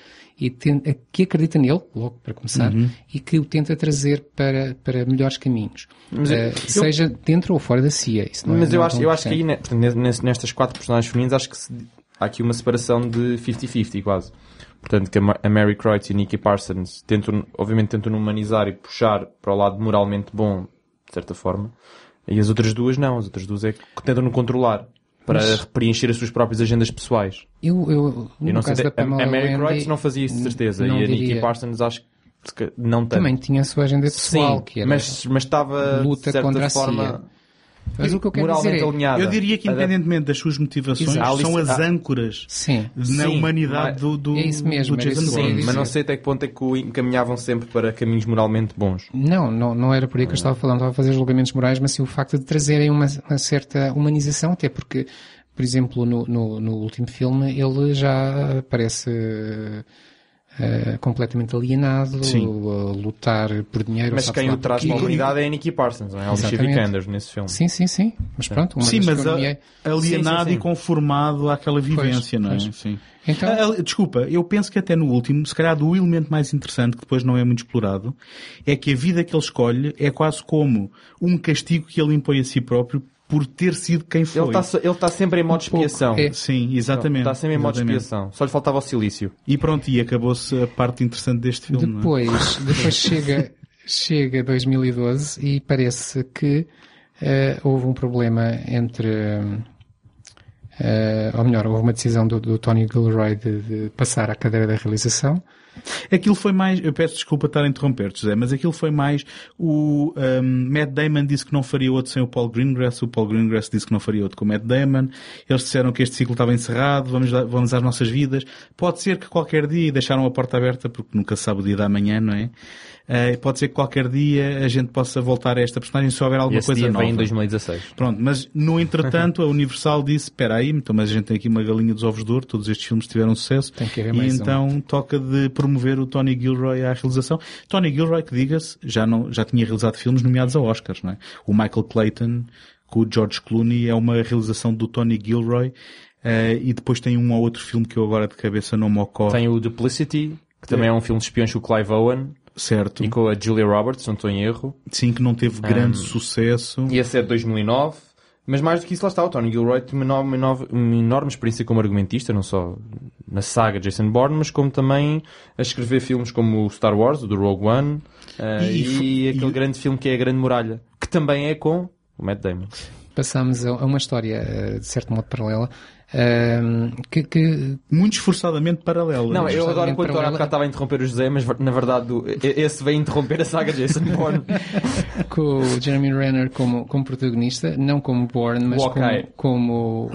e tenta, que acredita nele, logo para começar, Uhum. e que o tenta trazer para, para melhores caminhos. Mas eu- Eh, eu- seja dentro ou fora da CIA. É- Mas não eu é acho, eu acho que aí, nes- nestas quatro personagens femininas, acho que se- há aqui uma separação de 50-50 quase. Portanto, que a Mary Kreutz e a Nikki Parsons tentam, obviamente tentam humanizar e puxar para o lado moralmente bom, de certa forma. E as outras duas não. As outras duas é que tentam no controlar para Mas- preencher as suas próprias agendas pessoais. Eu, eu, E no não sei, da a, Pamela a Mary Kreutz não fazia isso de certeza. não e a Nikki diria. Parsons acho que se não tanto. Também tinha a sua agenda pessoal, Sim, que era mas, mas estava luta de certa contra a forma CIA. Mas o que eu quero moralmente dizer é- alinhada. Eu diria que, independentemente das suas motivações, Exato. são as Ah, âncoras Sim. na Sim, humanidade do, do, é isso mesmo, do Jason Bourne. dizer. Mas não sei até que ponto é que o encaminhavam sempre para caminhos moralmente bons. Não, não, não era por aí que eu estava falando, estava a fazer julgamentos morais, mas sim o facto de trazerem uma, uma certa humanização, até porque, por exemplo, no, no, no último filme ele já parece eh, completamente alienado, Sim. a lutar por dinheiro. Mas quem o traz para a humanidade é a Nikki Parsons, não é? Exatamente. Vikander nesse filme. Sim, sim, sim. Mas pronto, uma Sim, vez mas a- nomeei- alienado Sim, sim, sim. e conformado àquela vivência, não é? pois. Sim. Então- ah, desculpa, eu penso que até no último, se calhar do elemento mais interessante, que depois não é muito explorado, é que a vida que ele escolhe é quase como um castigo que ele impõe a si próprio por ter sido quem foi. Ele está ele tá sempre em modo de pouco, expiação. é. Sim, exatamente. Está sempre em modo de exatamente. expiação. Só lhe faltava o silício. E pronto, e acabou-se a parte interessante deste filme. não é? Depois, depois chega, chega 2012 e parece que eh, houve um problema entre Uh, ou melhor, houve uma decisão do, do Tony Gilroy de, de, passar à cadeira da realização. Aquilo foi mais, eu peço desculpa estar a interromper, José, mas aquilo foi mais o um, Matt Damon disse que não faria outro sem o Paul Greengrass, o Paul Greengrass disse que não faria outro com o Matt Damon, eles disseram que este ciclo estava encerrado, vamos, vamos às nossas vidas. Pode ser que qualquer dia, deixaram a porta aberta porque nunca sabe o dia da manhã, não é? Uh, pode ser que qualquer dia a gente possa voltar a esta personagem se houver alguma Esse coisa dia nova. vem em 2016. Pronto, mas no entretanto a Universal disse, espera aí, então, mas a gente tem aqui uma galinha dos ovos de ouro, todos estes filmes tiveram sucesso. Tem que haver e mais então um. toca de promover o Tony Gilroy à realização. Tony Gilroy, que diga-se, já, não, já tinha realizado filmes nomeados a Oscars, não é? O Michael Clayton com o George Clooney é uma realização do Tony Gilroy uh, e depois tem um ou outro filme que eu agora de cabeça não me ocorre. Tem o Duplicity, que também é um filme de espiões com o Clive Owen. Certo. E com a Julia Roberts, não estou em erro. Sim, que não teve grande um, sucesso. E esse é de 2009. Mas mais do que isso, lá está, o Tony Gilroy tem uma, enorme, uma, uma enorme experiência como argumentista, não só na saga Jason Bourne, mas como também a escrever filmes como o Star Wars, o do Rogue One, uh, e, e, aquele e... grande filme que é A Grande Muralha, que também é com o Matt Damon. Passamos a uma história, de certo modo, paralela, que, que, muito esforçadamente paralela. Não, eu adoro enquanto paralela... eu estava a interromper o José, mas na verdade esse veio interromper a saga Jason Bourne. com o Jeremy Renner como, como protagonista, não como Bourne, mas como, como o,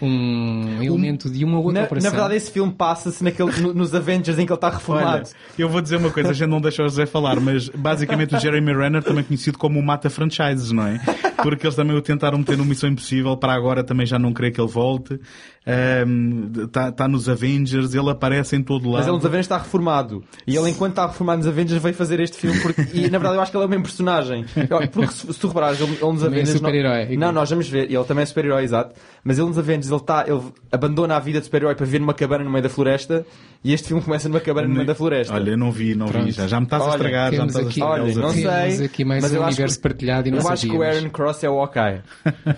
um elemento de uma outra na, operação. Na verdade, esse filme passa-se naquele, nos Avengers em que ele está reformado. Olha, eu vou dizer uma coisa, a gente não deixa o José falar, mas basicamente o Jeremy Renner, também conhecido como o Mata Franchises, não é? Porque eles também o tentaram meter no Missão Impossível, para agora também já não querer que ele volte. Está um, tá nos Avengers, ele aparece em todo lado. Mas ele nos Avengers está reformado. E ele, enquanto está reformado nos Avengers, veio fazer este filme. Porque... E na verdade, eu acho que ele é o mesmo personagem. Porque se, se tu reparares, ele, ele nos Avengers. É super-herói. Não, não, nós vamos ver. Ele também é super-herói, exato. Mas ele nos Avengers, ele, tá, ele abandona a vida de super-herói para viver numa cabana no meio da floresta. E este filme começa numa cabana no meio da floresta. Olha, eu não vi, não Pronto. vi. Já, já me estás a estragar. Já me estás aqui, a Olha, não sei. aqui mais mas um eu universo acho que, partilhado e não Eu sabíamos. acho que o Aaron Cross é o Hawkeye.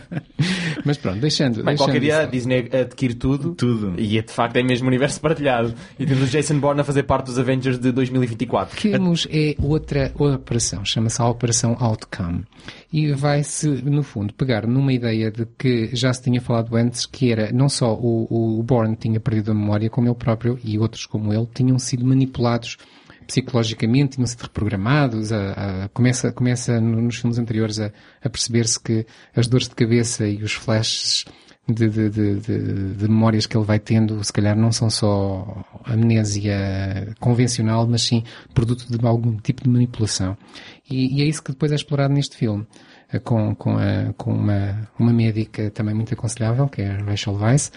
mas pronto, deixando. Mas deixando qualquer dia a. Disney adquire tudo. Tudo. E é de facto é mesmo universo partilhado. E temos o Jason Bourne a fazer parte dos Avengers de 2024. Temos é outra operação, chama-se a Operação Outcome. E vai-se, no fundo, pegar numa ideia de que já se tinha falado antes, que era não só o, o Bourne tinha perdido a memória, como ele próprio e outros como ele tinham sido manipulados psicologicamente, tinham sido reprogramados, a, a, começa, começa nos filmes anteriores a, a perceber-se que as dores de cabeça e os flashes de, de, de, de, memórias que ele vai tendo, se calhar não são só amnésia convencional, mas sim produto de algum tipo de manipulação. E, e é isso que depois é explorado neste filme. Com, com, a, com uma, uma médica também muito aconselhável, que é a Rachel Weisz.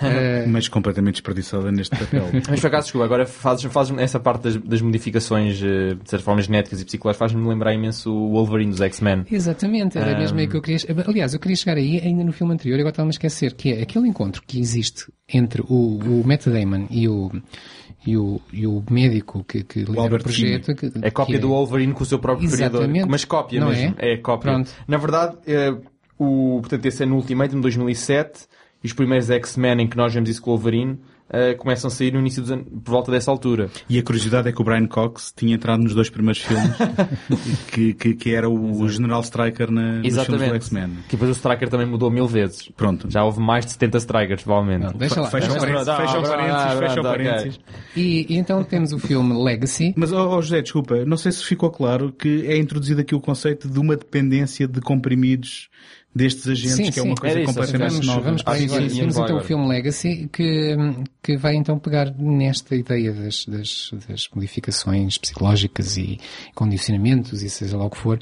uh, Mas completamente desperdiçada neste papel. Mas por acaso, desculpa, agora fazes, fazes essa parte das, das modificações, de certa forma, genéticas e psicológicas, faz-me lembrar imenso o Wolverine dos X-Men. Exatamente, era um... mesmo aí que eu queria... Aliás, eu queria chegar aí ainda no filme anterior, agora estava a esquecer, que é aquele encontro que existe entre o, o Matt Damon e o, e o, e o médico que, que lidera o projeto. Que, é cópia que do Wolverine com o seu próprio Exatamente. criador. Mas cópia Não mesmo. É, é cópia. Pronto. Na verdade, é, o, portanto, esse é no Ultimatum de 2007 e os primeiros X-Men em que nós vemos isso com o Wolverine Uh, começam a sair no início dos anos, por volta dessa altura. E a curiosidade é que o Brian Cox tinha entrado nos dois primeiros filmes, que, que, que, era o Exato. General Striker na, nos filmes do X-Men. Que depois o Striker também mudou mil vezes. Pronto. Já houve mais de 70 Strikers, provavelmente. Não, deixa lá. Fecham parênteses, fecham parênteses, fecham parênteses. E, e, então temos o filme Legacy. Mas, oh, oh, José, desculpa, não sei se ficou claro que é introduzido aqui o conceito de uma dependência de comprimidos destes agentes, sim, que é uma coisa isso, completamente vamos, nova. Vamos para aí agora. Temos então o filme Legacy, que, que vai então pegar nesta ideia das, das, das modificações psicológicas e condicionamentos, e seja lá o que for,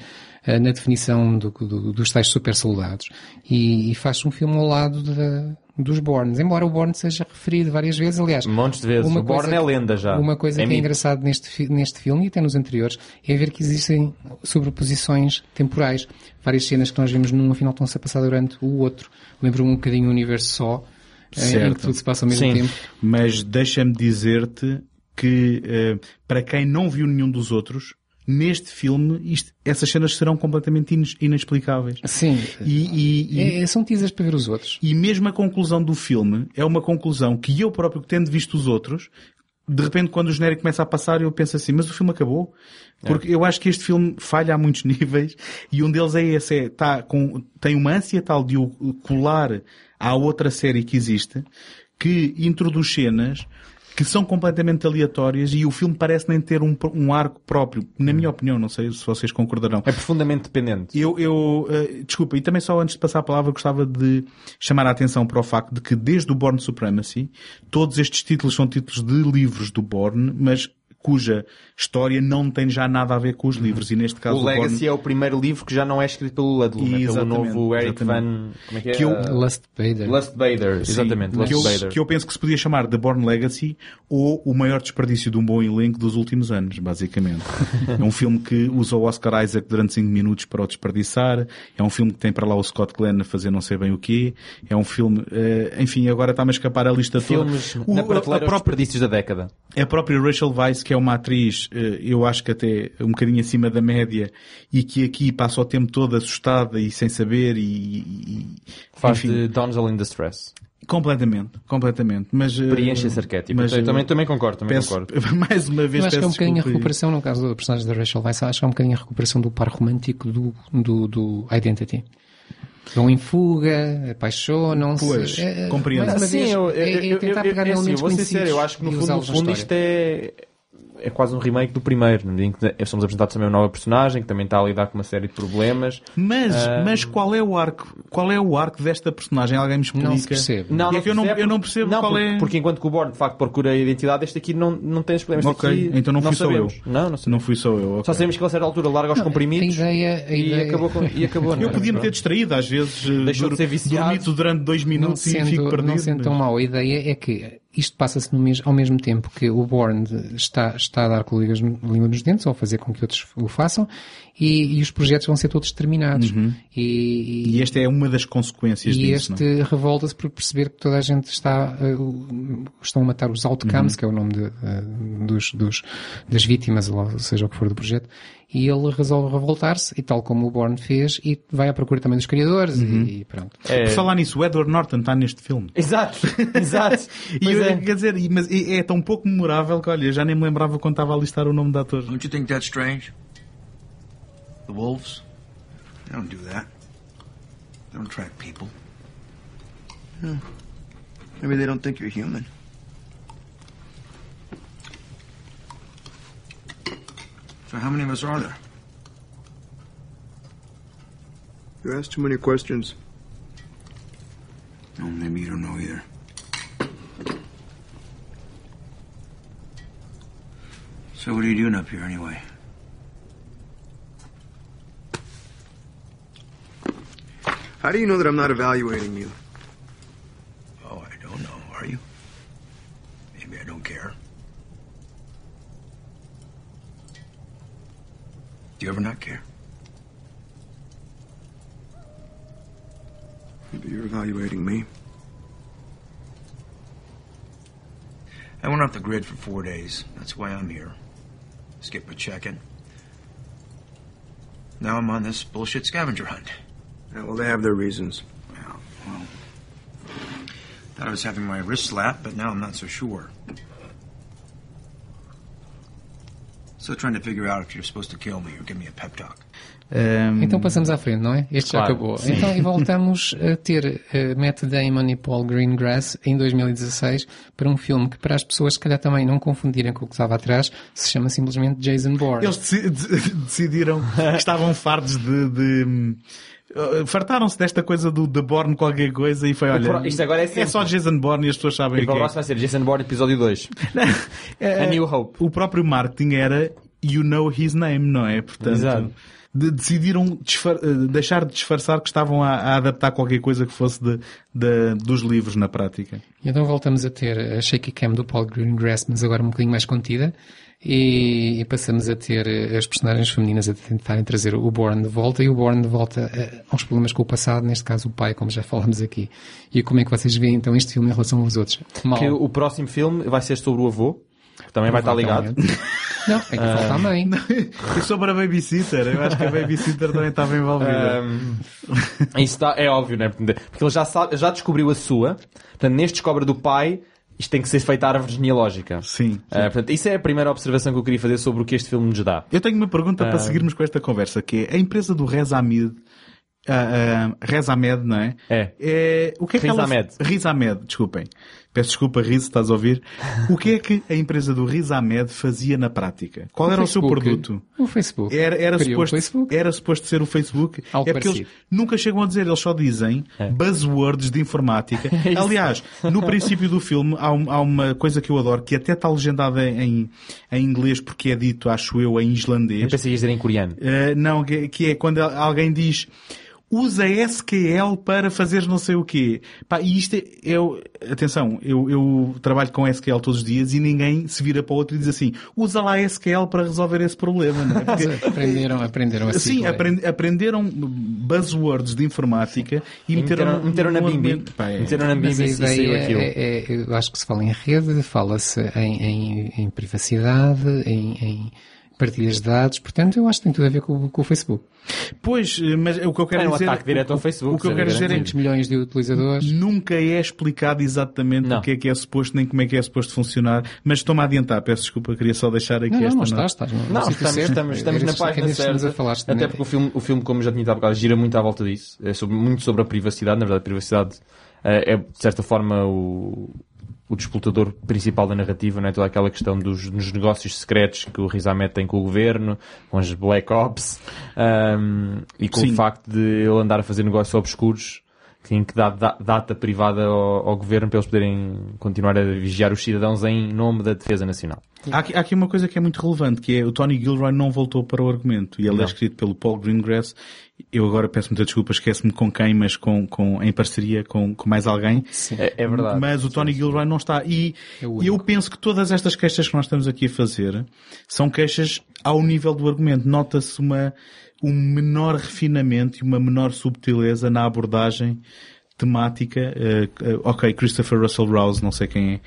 na definição do, do, dos tais super soldados. E, e faz um filme ao lado da, dos Borns, embora o Born seja referido várias vezes, aliás. Montes de vezes. Uma o Born que, é lenda já. Uma coisa é que mito. é engraçado neste, neste filme e até nos anteriores é ver que existem sobreposições temporais. Várias cenas que nós vemos num afinal estão-se a passar durante o outro. Lembro-me um bocadinho o universo só, certo. em que tudo se passa ao mesmo Sim. tempo. Mas deixa-me dizer-te que, uh, para quem não viu nenhum dos outros, neste filme, isto, essas cenas serão completamente inexplicáveis. Sim. E, e, e é, são teasers para ver os outros. E mesmo a conclusão do filme é uma conclusão que eu próprio, tendo visto os outros, de repente quando o genérico começa a passar eu penso assim, mas o filme acabou? Porque eu acho que este filme falha a muitos níveis e um deles é esse, é, tá com, tem uma ânsia tal de o colar à outra série que existe que introduz cenas que são completamente aleatórias e o filme parece nem ter um, um arco próprio. Na minha opinião, não sei se vocês concordarão. É profundamente dependente. Eu, eu uh, desculpa, e também só antes de passar a palavra gostava de chamar a atenção para o facto de que desde o Born Supremacy, todos estes títulos são títulos de livros do Born, mas cuja história não tem já nada a ver com os livros. E neste caso o Legacy Born... é o primeiro livro que já não é escrito pelo Ludlum, é pelo novo Eric exatamente. Van... Como é que é? Que eu... Lust Bader. Lust Bader, exatamente. Lust que, eu, Bader. que eu penso que se podia chamar The Born Legacy ou o maior desperdício de um bom elenco dos últimos anos, basicamente. é um filme que usa o Oscar Isaac durante 5 minutos para o desperdiçar. É um filme que tem para lá o Scott Glenn a fazer não sei bem o quê. É um filme... Uh, enfim, agora está-me a escapar a lista Filmes toda. Filmes na prateleira própria... desperdícios da década. É a própria Rachel Weisz, que é uma atriz eh, eu acho que até um bocadinho acima da média e que aqui passa o tempo todo assustada e sem saber e... e Faz enfim, de Donzel in Distress. Completamente, completamente. Mas, eh, Preenche esse arquétipo. Mas, eu também, também concordo, também peço, concordo. Mais uma vez eu acho que é um bocadinho a recuperação, no caso do personagem da Rachel Weisz, acho que é um bocadinho a recuperação do par romântico do, do, do Identity. Vão em fuga, apaixonam-se. Pois, é, compreendo. mais uma Sim, eu, eu, é, é eu, tentar eu, pegar eu, em assim, elementos vou ser sério, eu acho que no fundo, no fundo isto é é quase um remake do primeiro, na medida em que somos apresentados também uma nova personagem que também está a lidar com uma série de problemas. Mas, Ah, mas qual é o arco? Qual é o arco desta personagem? Alguém me explica? Não se percebe. Não, E é que eu não, eu não percebo não, qual porque, é. Porque enquanto que o Born de facto procura a identidade, este aqui não, não tem os problemas. Ok, aqui então não fui só sabemos. eu. Não, não Não fui só eu. ok. Só sabemos que a certa altura larga os Não, comprimidos a ideia, a e, ideia acabou com, e acabou. não Eu é? podia me ter distraído, às vezes eh, Deixou de ser viciado. durante dois não minutos e fico sendo, perdido. não sendo tão mau. A ideia é que isto passa-se ao mesmo tempo que o Bourne está, está a dar com a língua nos dentes, ou fazer com que outros o façam, e, e os projetos vão ser todos terminados. E, E esta é uma das consequências e disso. é? este revolta-se por perceber que toda a gente está, uh, estão a matar os outcomes, Uhum. que é o nome de, uh, dos, dos, das vítimas, ou seja o que for do projeto, e ele resolve revoltar-se, e tal como o Bourne fez, e vai à procura também dos criadores, Uhum. e, pronto. É- Por falar nisso, o Edward Norton está neste filme. Exato, exato. E eu, é. quer dizer, mas é é tão pouco memorável que, olha, já nem me lembrava quando estava a listar o nome da ator. Don't you think that's strange? The wolves? They don't do that. They don't track people. Hmm. Maybe they don't think you're human. So how many of us are there? You ask too many questions. Oh, maybe you don't know either. So what are you doing up here anyway? How do you know that I'm not evaluating you? Oh, I don't know. Are you? Maybe I don't care. Do you ever not care? Maybe you're evaluating me. I went off the grid for four days. That's why I'm here. Skip a check-in. Now I'm on this bullshit scavenger hunt. Yeah, well, they have their reasons. Well, well. Thought I was having my wrist slapped, but now I'm not so sure. Still trying to figure out if you're supposed to kill me or give me a pep talk. Ahm, Então passamos à frente, não é? Este Claro, já acabou. sim. Então, e voltamos a ter eh, Matt Damon e Paul Greengrass em 2016 para um filme que para as pessoas se calhar também não confundirem com o que estava atrás, se chama simplesmente Jason Bourne. Eles deci- de- decidiram que estavam fartos de. de uh, Fartaram-se desta coisa do The Born qualquer coisa e foi, olha, isto agora é sempre. só Jason Bourne e as pessoas sabem E o que é. próximo vai ser Jason Bourne episódio 2. É, A New Hope. O próprio marketing era You Know His Name, não é? Portanto, Exato. de- decidiram disfar- eh, deixar de disfarçar que estavam a, a adaptar qualquer coisa que fosse de, de- dos livros na prática. E então voltamos a ter a shaky cam do Paul Greengrass, mas agora um bocadinho mais contida. E, e passamos a ter eh, as personagens femininas a tentarem trazer o Bourne de volta e o Bourne de volta eh, aos problemas com o passado, neste caso o pai, como já falamos aqui. E como é que vocês veem então este filme em relação aos outros? Mal. Que o próximo filme vai ser sobre o avô, que também vai estar ligado. Não, é que falta a mãe. E sobre a babysitter, eu acho que a babysitter também estava envolvida. Um, isso tá- é óbvio, né? Porque ele já, sabe, já descobriu a sua. Portanto, neste descobre do pai, isto tem que ser feito à árvore genealógica. Sim. Ah, portanto, isso é a primeira observação que eu queria fazer sobre o que este filme nos dá. Eu tenho uma pergunta para Ah. seguirmos com esta conversa, que é a empresa do Rez Ahmed, ah, ah, Rez Ahmed, não é? É. o que é que Riz ela... Ahmed. Riz Ahmed, desculpem. Peço desculpa, Riz, estás a ouvir. O que é que a empresa do Riz Ahmed fazia na prática? Qual O era o seu Facebook. produto? O Facebook. Era, era, Criou suposto, era suposto ser o Facebook. Algo é porque eles nunca chegam a dizer, eles só dizem buzzwords de informática. É. Aliás, no princípio do filme há, um- há uma coisa que eu adoro, que até está legendada em, em inglês, porque é dito, acho eu, em islandês. Eu pensei que ias dizer em coreano. Uh, não, que, que é quando alguém diz usa SQL para fazer não sei o quê. Pá, e isto é, eu, atenção, eu, eu trabalho com SQL todos os dias e ninguém se vira para o outro e diz assim, usa lá SQL para resolver esse problema. Não é? Porque- aprenderam, aprenderam a Sim, sigla. aprend- aprenderam buzzwords de informática e, E meteram, meteram- meteram na Bimbi. é- Meteram na Bimbi e saiu aquilo. é, é- eu acho que se fala em rede, fala-se em, em- em privacidade, em, em partilhas de dados, portanto eu acho que tem tudo a ver com, com o Facebook. Pois, mas o que eu quero É um dizer... ataque direto o- ao Facebook, O que eu isso quero é dizer é Muitos milhões de utilizadores. Nunca é explicado exatamente o que é que é suposto, nem como é que é suposto funcionar. Mas estou-me a adiantar, peço desculpa, queria só deixar aqui Não, não, esta não nota. estás, estás Não, sítio estamos, estamos, estamos na página que certa. nos a falar, Até porque o filme, o filme, como já tinha dito há bocado, gira muito à volta disso. É sobre, muito sobre a privacidade. Na verdade, a privacidade eh, é, de certa forma, o, o disputador principal da narrativa, não é? Toda aquela questão dos, dos negócios secretos que o Riz Ahmed tem com o governo, com as Black Ops, ahm, e com Sim. o facto de ele andar a fazer negócios obscuros em que dá, dá- data privada ao, ao governo para eles poderem continuar a vigiar os cidadãos em nome da defesa nacional. Há aqui, há aqui uma coisa que é muito relevante, que é o Tony Gilroy não voltou para o argumento. E ele Não. é escrito pelo Paul Greengrass. Eu agora peço muita desculpa, esqueço-me com quem, mas com, com, em parceria com, com mais alguém. É, é verdade. Mas o Tony Gilroy não está. E É eu penso que todas estas queixas que nós estamos aqui a fazer são queixas ao nível do argumento. Nota-se uma, um menor refinamento e uma menor subtileza na abordagem temática. eh, ok, Christopher Russell Rouse, não sei quem é.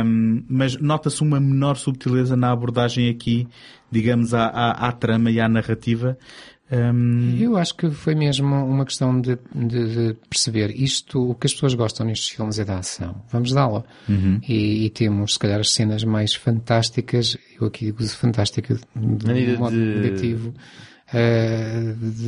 Ahm, mas nota-se uma menor subtileza na abordagem aqui, digamos, à, à, à trama e à narrativa. Ahm, Eu acho que foi mesmo uma questão de, de- de perceber isto, o que as pessoas gostam nestes filmes é da ação. Vamos dá-la. Uhum. E, e temos, se calhar, as cenas mais fantásticas, eu aqui digo fantástica de um modo de- negativo,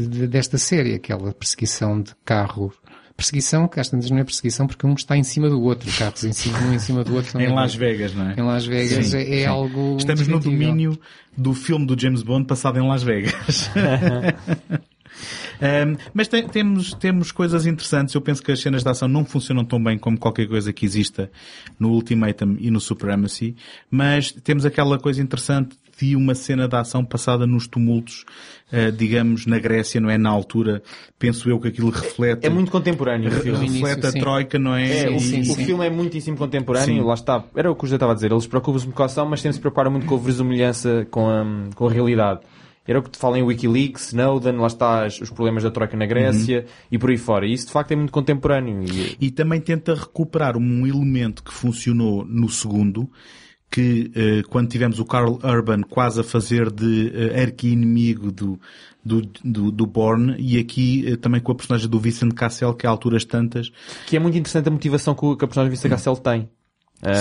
de- desta série, aquela perseguição de carro. Perseguição, que às tantas não é perseguição porque um está em cima do outro, carros em cima, um em cima do outro. Em é Las. Vegas, não é? Em Las Vegas Sim, é, é sim. algo. Estamos no domínio do filme do James Bond passado em Las Vegas. Um, mas tem- temos, temos coisas interessantes. Eu penso que as cenas de ação não funcionam tão bem como qualquer coisa que exista no Ultimatum e no Supremacy, mas temos aquela coisa interessante de uma cena de ação passada nos tumultos, uh, digamos, na Grécia, não é? Na altura, penso eu que aquilo reflete. É muito contemporâneo o re- filme. reflete a Troika, não é? É, o, E- o filme é muitíssimo contemporâneo, Sim. lá está. Era o que o José estava a dizer, eles preocupam-se muito com a ação, mas sempre se preparam muito com a verosimilhança com a, com a realidade. Era o que te fala em Wikileaks, Snowden, lá está os problemas da Troika na Grécia Uhum. e por aí fora. E isso de facto é muito contemporâneo. E, e também tenta recuperar um elemento que funcionou no segundo, que eh, quando tivemos o Carl Urban quase a fazer de eh, arqui-inimigo do, do, do, do Bourne, e aqui eh, também com a personagem do Vincent Cassel, que a alturas tantas... que é muito interessante a motivação que, que a personagem Vista Cassel tem.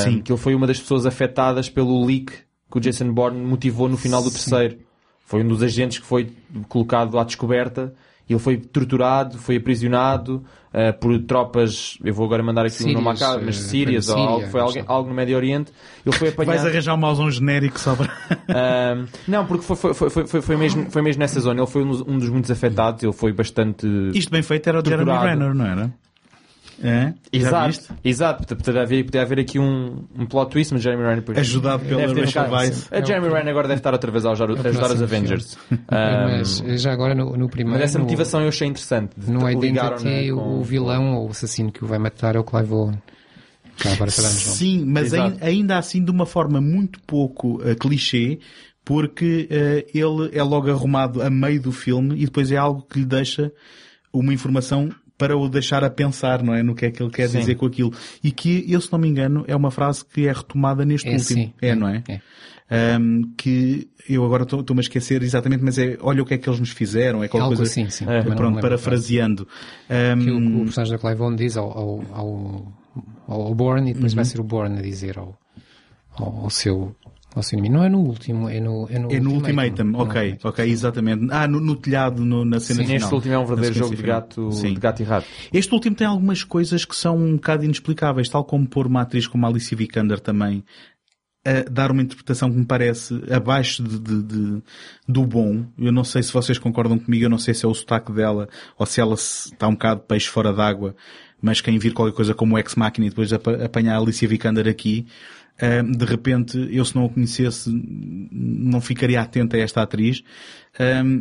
Sim. Que ele foi uma das pessoas afetadas pelo leak que o Jason Bourne motivou no final do terceiro. Foi um dos agentes que foi colocado à descoberta. Ele foi torturado, foi aprisionado ah, por tropas, eu vou agora mandar aqui um nome à cara, mas eh, sírias ou algo, foi alguém, algo no Médio Oriente. Ele foi apanhado. Vais arranjar um mauzão genérico para... Ahm, não, porque foi, foi, foi, foi, foi, mesmo, foi mesmo nessa zona. Ele foi um dos, um dos muitos afetados. Ele foi bastante. Isto bem feito era o Jeremy torturado. Renner, não era? É? Exato, exato. Poderia haver, poderia haver aqui um, um plot twist, mas Jeremy Renner... depois- Ajudado pela Rachel Weisz. A Jeremy Renner agora deve estar outra vez a ajudar, a ajudar os Avengers. filme. Ahm, Mas já agora no, no primeiro. mas essa no- motivação eu achei interessante. de No Identity, com- o vilão ou o assassino que o vai matar é o Clive Owen. Sim, mas ai- ainda assim de uma forma muito pouco eh, clichê, porque eh, ele é logo arrumado a meio do filme e depois é algo que lhe deixa uma informação para o deixar a pensar, não é? No que é que ele quer Sim. dizer com aquilo. E que, eu se não me engano, é uma frase que é retomada neste É, último. sim. É, não é? É. Ahm, que eu agora estou- estou-me a esquecer exatamente, mas é olha o que é que eles nos fizeram, é qualquer Algo coisa. assim, sim. É, pronto, parafraseando. Ahm, Que o, o personagem da Clive diz ao, ao, ao, ao Bourne e depois Uhum. vai ser o Bourne a dizer ao, ao, ao seu inimigo. Não é no último, é no, é no, É no Ultimatum. Ultimatum, ok, ok, exatamente. Ah, no, no telhado, no- na cena Sim, final. este último é um verdadeiro jogo de gato, de gato e rato. Este último tem algumas coisas que são um bocado inexplicáveis, tal como pôr uma atriz como a Alicia Vikander também a dar uma interpretação que me parece abaixo de, de- de- do bom. Eu não sei se vocês concordam comigo, eu não sei se é o sotaque dela ou se ela se- está um bocado de peixe fora d'água, mas quem vir qualquer coisa como o Ex Machina e depois apa- apanhar a Alicia Vikander aqui, de repente, eu se não a conhecesse, não ficaria atento a esta atriz.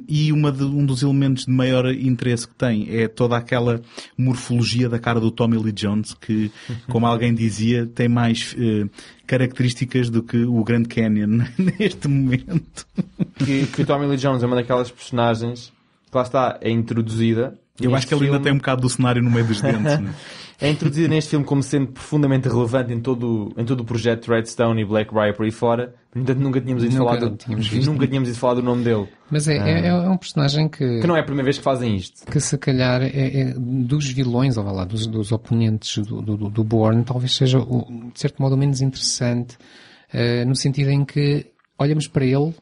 E uma de- um dos elementos de maior interesse que tem é toda aquela morfologia da cara do Tommy Lee Jones, que, como alguém dizia, tem mais eh, características do que o Grand Canyon neste momento. que, que o Tommy Lee Jones é uma daquelas personagens que lá está, é introduzida. Eu acho que ele ainda filme. tem um bocado do cenário no meio dos dentes. né? é introduzida neste filme como sendo profundamente relevante em todo, em todo o projeto Redstone e Blackbriar por aí fora. No entanto, nunca tínhamos ido Nunca falar do, tínhamos visto. nunca tínhamos ido falar do nome dele. Mas é, é, é um personagem que... Que não é a primeira vez que fazem isto. Que se calhar é, é dos vilões, ou vá lá, dos, dos oponentes do, do, do Bourne, talvez seja, o- de certo modo, o menos interessante, eh, no sentido em que olhamos para ele,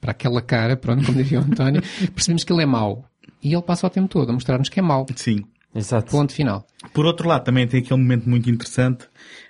para aquela cara, pronto, como diria o António, percebemos que ele é mau. E ele passa o tempo todo a mostrar-nos que é mau. Sim. Exato. Ponto final. Por outro lado, também tem aquele momento muito interessante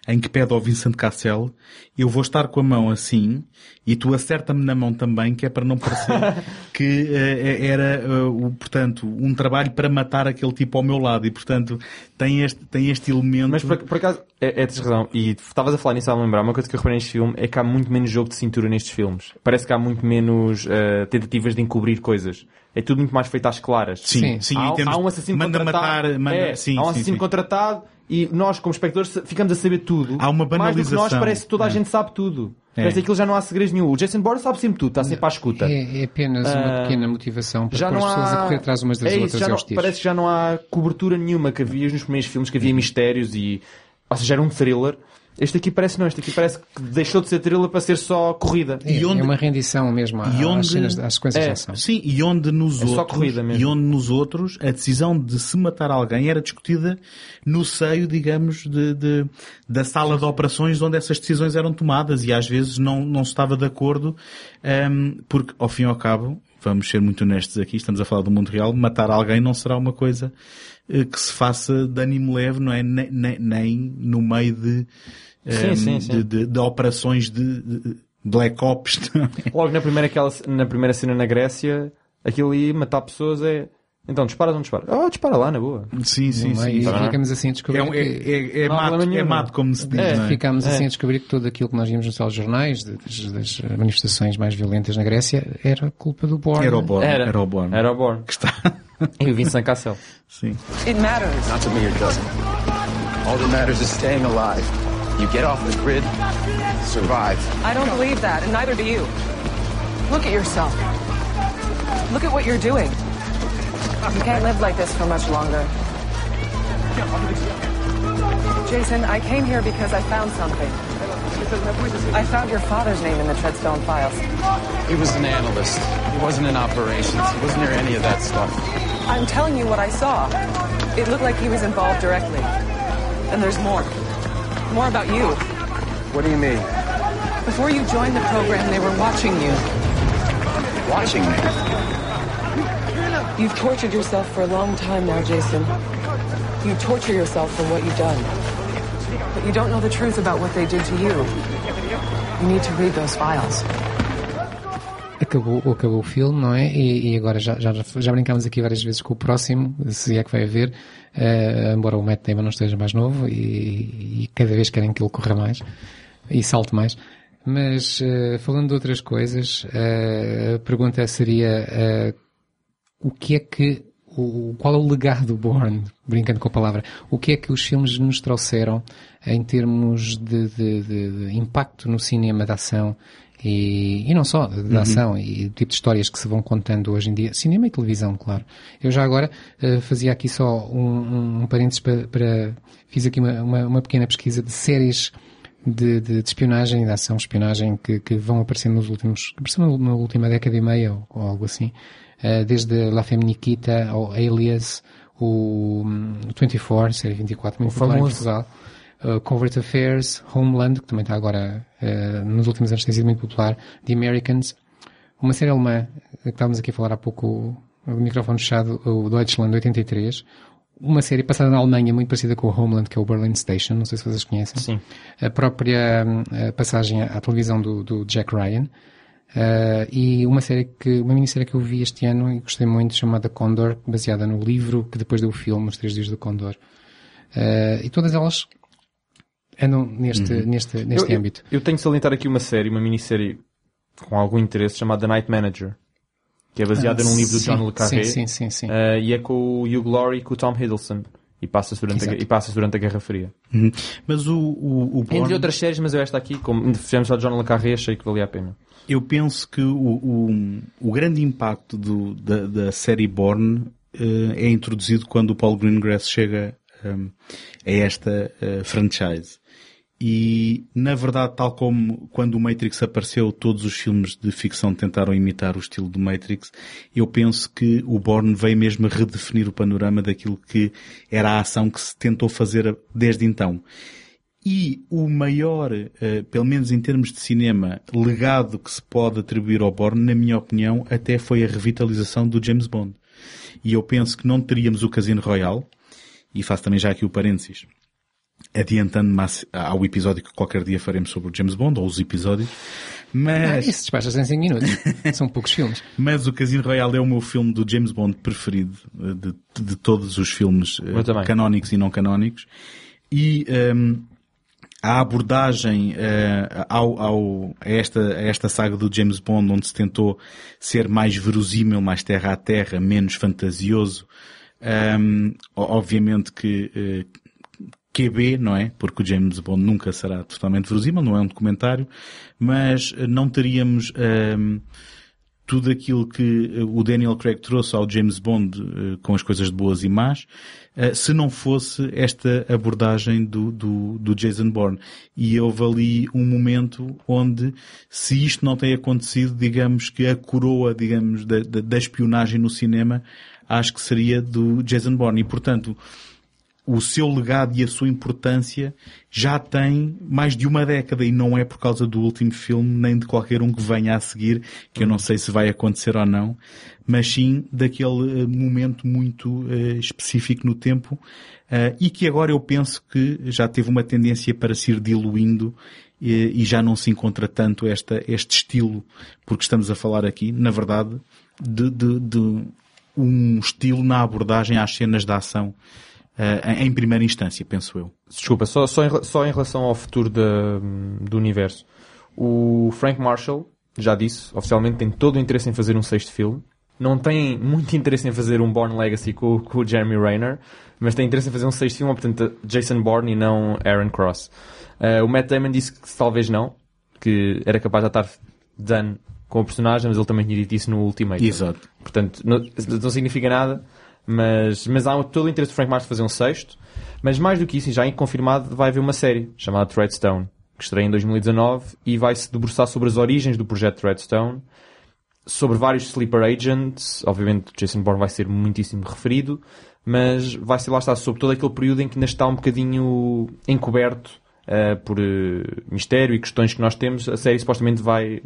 em que pede ao Vincent Cassel eu vou estar com a mão assim e tu acerta-me na mão também, que é para não parecer que eh, era, eh, o, portanto, um trabalho para matar aquele tipo ao meu lado e, portanto, tem este, tem este elemento... Mas por, por acaso, é, é tens razão. E estavas a falar nisso a lembrar. Uma coisa que eu reparei neste filme é que há muito menos jogo de cintura nestes filmes. Parece que há muito menos eh, tentativas de encobrir coisas. É tudo muito mais feito às claras. Sim, sim, há, há um assassino manda contratado. matar, manda- é, sim, há um sim, assassino sim. contratado e nós, como espectadores, ficamos a saber tudo. Há uma Mais do que nós, banalização. parece que toda a É. gente sabe tudo. É. Parece que aquilo já não há segredos nenhum. O Jason Bourne sabe sempre tudo, está sempre à escuta. É, é apenas uma Ah, pequena motivação para já pôr as não pessoas há... a correr atrás umas das é isso, outras e não-. Parece que já não há cobertura nenhuma que havia nos primeiros filmes, que havia mistérios e... Ou seja, era um thriller. Este aqui parece não, este aqui parece que deixou de ser thriller para ser só corrida. É, é uma rendição mesmo à- E onde- às, cenas, às sequências É. de ação. Sim, e onde nos É só outros, corrida mesmo. e onde nos outros a decisão de se matar alguém era discutida no seio, digamos, de, de- da sala de operações onde essas decisões eram tomadas e às vezes não, não se estava de acordo, ehm, porque ao fim e ao cabo, vamos ser muito honestos aqui, estamos a falar do mundo real, matar alguém não será uma coisa que se faça de ânimo leve, não é? Nem, nem, nem no meio de, Sim, ehm, sim, sim. de, de- de operações de, de Black Ops. é? Logo na primeira, aquela, na primeira cena na Grécia, aquilo ali, matar pessoas é... Então, dispara ou não dispara? Oh, dispara lá, na boa. Sim, sim, é? sim. E Tá ficamos assim a descobrir É, um- é, que... é, é mato, é mato, como se diz, É, não é? ficámos assim a descobrir que tudo aquilo que nós vimos nos telejornais, das, das manifestações mais violentas na Grécia, era culpa do Bourne. Era o Born. Era. Era o Born. Era o Bourne. Que está. E o Vincent Cassel. Sim. It matters. Not to me, it doesn't. All that matters is staying alive. You get off the grid, survive. I don't believe that, and neither do you. Look at yourself. Look at what you're doing. You can't live like this for much longer. Jason, I came here because I found something. I found your father's name in the Treadstone files. He was an analyst. He wasn't in operations. He wasn't near any of that stuff. I'm telling you what I saw. It looked like he was involved directly. And there's more. More about you. What do you mean? Before you joined the program, they were watching you. Watching me? You've tortured yourself for a long time now, Jason. You torture yourself for what you've done. But you don't know the truth about what they did to you. You need to read those files. Acabou, acabou o filme, não é? E, e agora já, já, já brincámos aqui várias vezes com o próximo, se é que vai haver, eh, embora o Matt Damon não esteja mais novo e, e cada vez querem que ele corra mais e salte mais. Mas eh, falando de outras coisas, eh, a pergunta seria eh, o que é que o, qual é o legado do Bourne, brincando com a palavra, o que é que os filmes nos trouxeram em termos de, de- de- de impacto no cinema de ação e, e não só de Uhum. ação e tipo de histórias que se vão contando hoje em dia, cinema e televisão, claro. Eu já agora eh, fazia aqui só um, um, parênteses para, para- fiz aqui uma, uma, uma pequena pesquisa de séries de, de, de espionagem e de ação espionagem que, que vão aparecendo nos últimos, que apareceram na última década e meia ou, ou algo assim. Uh, desde La Femme Nikita ao Alias, o, hum, o 24, série 24, muito popular em. Portugal. uh, Covert Affairs, Homeland, que também está agora, uh, nos últimos anos tem sido muito popular, The Americans, uma série alemã, que estávamos aqui a falar há pouco, o microfone fechado, o Deutschland 83, uma série passada na Alemanha muito parecida com o Homeland, que é o Berlin Station, não sei se vocês conhecem. Sim. A própria uh, passagem à televisão do, do Jack Ryan. Uh, e uma série que, uma minissérie que eu vi este ano e gostei muito, chamada Condor, baseada no livro que depois deu o filme, Os Três Dias do Condor. Uh, e todas elas andam neste, Uhum. neste, neste eu, âmbito. Eu, eu tenho de salientar aqui uma série, uma minissérie com algum interesse, chamada The Night Manager, que é baseada Ah, num livro do sim, John le Carré. sim, sim, sim, sim. eh, e é com o Hugh Laurie e com o Tom Hiddleston. E passa-se durante, a, e passa durante a Guerra Fria. Uhum. Mas o, o, o Entre Bourne- outras séries, mas eu esta aqui, como fizemos só John le Carré, achei que valia a pena. Eu penso que o, o, o grande impacto do, da, da série Bourne eh, é introduzido quando o Paul Greengrass chega hum, a esta eh, franchise. E, na verdade, tal como quando o Matrix apareceu, todos os filmes de ficção tentaram imitar o estilo do Matrix, eu penso que o Bourne veio mesmo redefinir o panorama daquilo que era a ação que se tentou fazer desde então. E o maior, eh, pelo menos em termos de cinema, legado que se pode atribuir ao Bourne, na minha opinião, até foi a revitalização do James Bond. E eu penso que não teríamos o Casino Royale, e faço também já aqui o parênteses, adiantando-me ao episódio que qualquer dia faremos sobre o James Bond, ou os episódios, Ah, mas... isso despacha-se em 5 minutos. São poucos filmes. Mas o Casino Royale é o meu filme do James Bond preferido eh, de, de todos os filmes eh, canónicos e não canónicos. E ehm, a abordagem eh, ao, ao- a, esta, a esta saga do James Bond, onde se tentou ser mais verosímil, mais terra a terra, menos fantasioso, ehm, o- obviamente que eh, QB, não é? Porque o James Bond nunca será totalmente verosímil, não é um documentário, mas eh, não teríamos ehm, tudo aquilo que eh, o Daniel Craig trouxe ao James Bond eh, com as coisas de boas e más, se não fosse esta abordagem do, do, do Jason Bourne. E houve ali um momento onde, se isto não tem acontecido, digamos que a coroa, digamos, da, da, da espionagem no cinema, acho que seria do Jason Bourne. E, portanto, o seu legado e a sua importância já tem mais de uma década e não é por causa do último filme nem de qualquer um que venha a seguir, que eu não sei se vai acontecer ou não, mas sim daquele eh, momento muito eh, específico no tempo eh, e que agora eu penso que já teve uma tendência para se ir diluindo eh, e já não se encontra tanto esta, este estilo, porque estamos a falar aqui, na verdade, de, de, de um estilo na abordagem às cenas de ação em primeira instância, penso eu. Desculpa, só, só, em, só em relação ao futuro da- do universo. O Frank Marshall já disse, oficialmente, tem todo o interesse em fazer um sexto filme. Não tem muito interesse em fazer um Bourne Legacy com, com o Jeremy Rayner, mas tem interesse em fazer um sexto filme, portanto, Jason Bourne e não Aaron Cross. Eh, o Matt Damon disse que talvez não, que era capaz de estar done com o personagem, mas ele também tinha dito isso no Ultimate. Exato. Portanto, não, não significa nada, mas, mas há todo o interesse do Frank Marshall fazer um sexto. Mas mais do que isso, já em confirmado, vai haver uma série chamada Threadstone, que estreia em 2019 e vai se debruçar sobre as origens do projeto Threadstone, sobre vários sleeper agents. Obviamente, Jason Bourne vai ser muitíssimo referido, mas vai ser lá está sobre todo aquele período em que ainda está um bocadinho encoberto eh, por eh, mistério e questões que nós temos. A série supostamente vai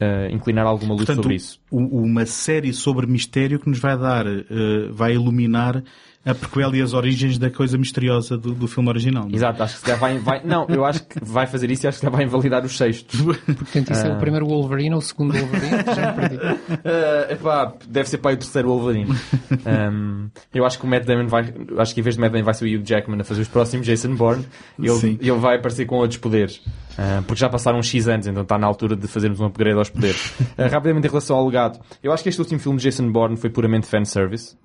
eh, inclinar alguma luz Portanto, sobre isso. uma série sobre mistério que nos vai dar, eh, vai iluminar a prequel e as origens da coisa misteriosa do, do filme original. não é? Exato, acho que se calhar vai, vai- Não, eu acho que vai fazer isso e acho que vai invalidar os sextos. Portanto, isso é o primeiro Wolverine ou o segundo Wolverine? Já me perdi. Ah, epá, deve ser para o terceiro Wolverine. Um, eu acho que o Matt Damon vai. Acho que em vez de Matt Damon vai ser o Hugh Jackman a fazer os próximos Jason Bourne. E Sim. ele, ele vai aparecer com outros poderes. Ah, porque já passaram uns X anos, então está na altura de fazermos um upgrade aos poderes. Ah, rapidamente em relação ao legado. Eu acho que este último filme de Jason Bourne foi puramente fanservice.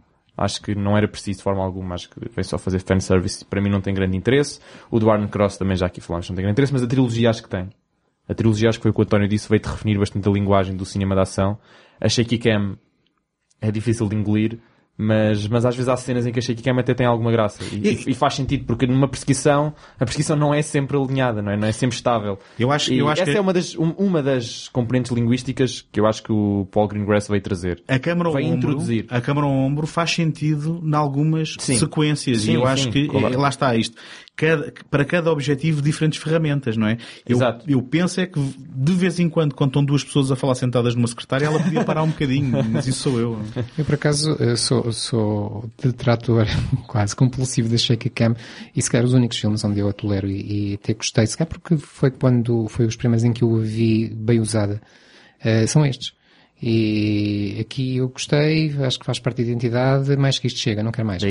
Acho que não era preciso de forma alguma, acho que veio só fazer fanservice. Para mim não tem grande interesse. O do Cross também já aqui falamos, não tem grande interesse, mas a trilogia acho que tem. A trilogia, acho que foi o que o António disse, veio-te refinir bastante a linguagem do cinema de ação. Achei que Cam é difícil de engolir, Mas, mas às vezes há cenas em que a shaky cam até tem alguma graça. E, e- e faz sentido, porque numa perseguição, a perseguição não é sempre alinhada, não é? Não é sempre estável. Eu acho- eu acho essa que- é uma das, um- uma das componentes linguísticas que eu acho que o Paul Greengrass veio trazer. A câmara ao Vai ombro, introduzir. a câmara ao ombro faz sentido em algumas Sim. sequências Sim, e eu acho sim, que claro. eh, lá está isto. Cada- para cada objetivo diferentes ferramentas, não é? Eu, Exato. eu penso é que de vez em quando, quando estão duas pessoas a falar sentadas numa secretária, ela podia parar um bocadinho, mas isso sou eu. Eu, por acaso, eh, sou, sou detrator quase compulsivo da Shaky Cam e se calhar os únicos filmes onde eu a tolero e, e até gostei, se calhar porque foi quando foi os primeiros em que eu a vi bem usada, eh, são estes. E aqui eu gostei, acho que faz parte da identidade, mais que isto chega, não quero mais.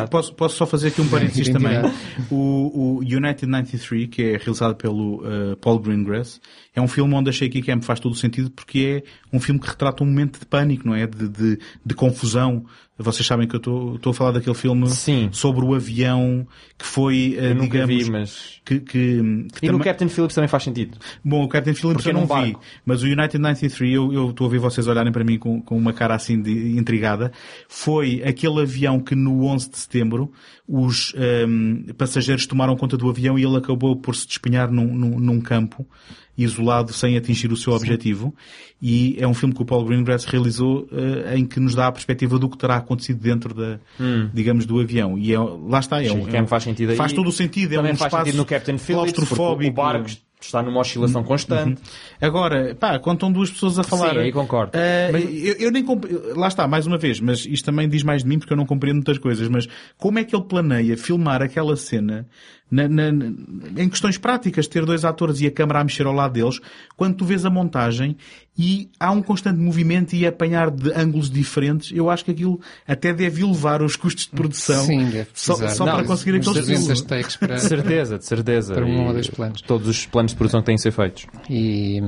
Mas posso, posso só fazer aqui um parênteses também. Identidade. O, o United 93, que é realizado pelo uh, Paul Greengrass, é um filme onde a shaky cam faz todo o sentido porque é um filme que retrata um momento de pânico, não é? De, de, de confusão. Vocês sabem que eu estou a falar daquele filme sobre o avião que foi, uh, Eu nunca digamos... vi, mas- Que, que, que E no Captain Phillips também faz sentido. Bom, o Captain Phillips Porque eu é não vi, mas o United 93, eu estou a ver vocês olharem para mim com, com uma cara assim de intrigada, foi aquele avião que no 11 de setembro os ehm, passageiros tomaram conta do avião e ele acabou por se despenhar num, num, num campo isolado sem atingir o seu objetivo e é um filme que o Paul Greengrass realizou eh, em que nos dá a perspectiva do que terá acontecido dentro da, Hum. digamos, do avião e é, lá está, é um, Shaky cam faz sentido aí. faz todo o sentido, é Também um faz espaço sentido no Captain Phillips, claustrofóbico. o barco está numa oscilação constante. Agora, pá, quando estão duas pessoas a falar. Sim, aí concordo. eh, eu, eu nem comp... Lá está, mais uma vez, mas isto também diz mais de mim porque eu não compreendo muitas coisas. Mas como é que ele planeia filmar aquela cena na- na- em questões práticas, ter dois atores e a câmara a mexer ao lado deles, quando tu vês a montagem e há um constante movimento e apanhar de ângulos diferentes, eu acho que aquilo até deve elevar os custos de produção Sim, deve só, precisar. só Não, para conseguir aqueles 300 filmes. takes para- De certeza, de certeza. Para um ou dois planos. Todos os planos de produção que têm que ser feitos. E,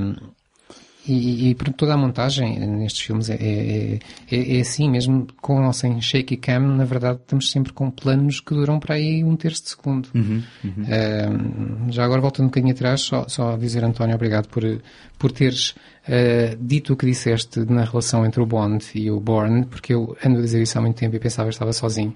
e, e toda a montagem nestes filmes é, é, é, é assim, mesmo com ou sem shaky cam, na verdade estamos sempre com planos que duram para aí um terço de segundo. Uhum, uhum. Já agora voltando um bocadinho atrás, só, só dizer António, obrigado por, por teres ah, dito o que disseste na relação entre o Bond e o Bourne, porque eu ando a dizer isso há muito tempo e pensava que estava sozinho.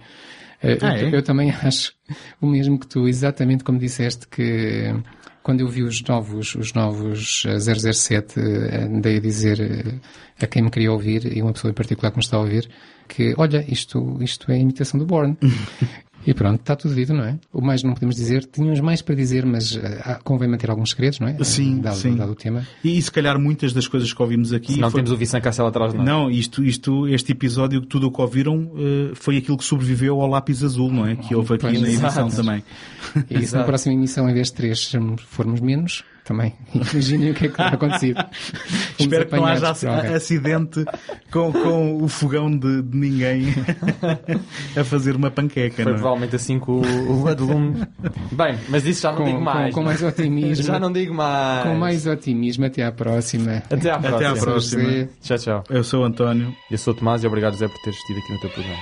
Ah, Ah, eu, é? eu também acho o mesmo que tu, exatamente como disseste que quando eu vi os novos, os novos eh, 007, eh, andei a dizer eh, a quem me queria ouvir, e uma pessoa em particular que me está a ouvir, que, olha, isto, isto é imitação do Bourne. e pronto, está tudo dito, não é? O mais não podemos dizer, tínhamos mais para dizer, mas eh, há- convém manter alguns segredos, não é? Sim, dado, sim. dado o tema. E, se calhar muitas das coisas que ouvimos aqui. Senão foi- temos o Vicente Castelo atrás nós. Não, isto, isto, este episódio, tudo o que ouviram, eh, foi aquilo que sobreviveu ao lápis azul, não é? Que houve aqui Pois, na edição exato. também. E se na próxima emissão, em vez de três, formos menos, também imaginem o que é que terá acontecido. Espero que não haja acidente com, com o fogão de, de ninguém a fazer uma panqueca, Foi não é? provavelmente assim que o, o Adlume. Bem, mas isso já não Com- digo com- mais. com mais otimismo. Já não digo mais. Com mais otimismo, até à próxima. Até à próxima. Até à próxima. José. Tchau, tchau. Eu sou o António. Eu sou o Tomás e obrigado, Zé, por teres estido aqui no teu programa.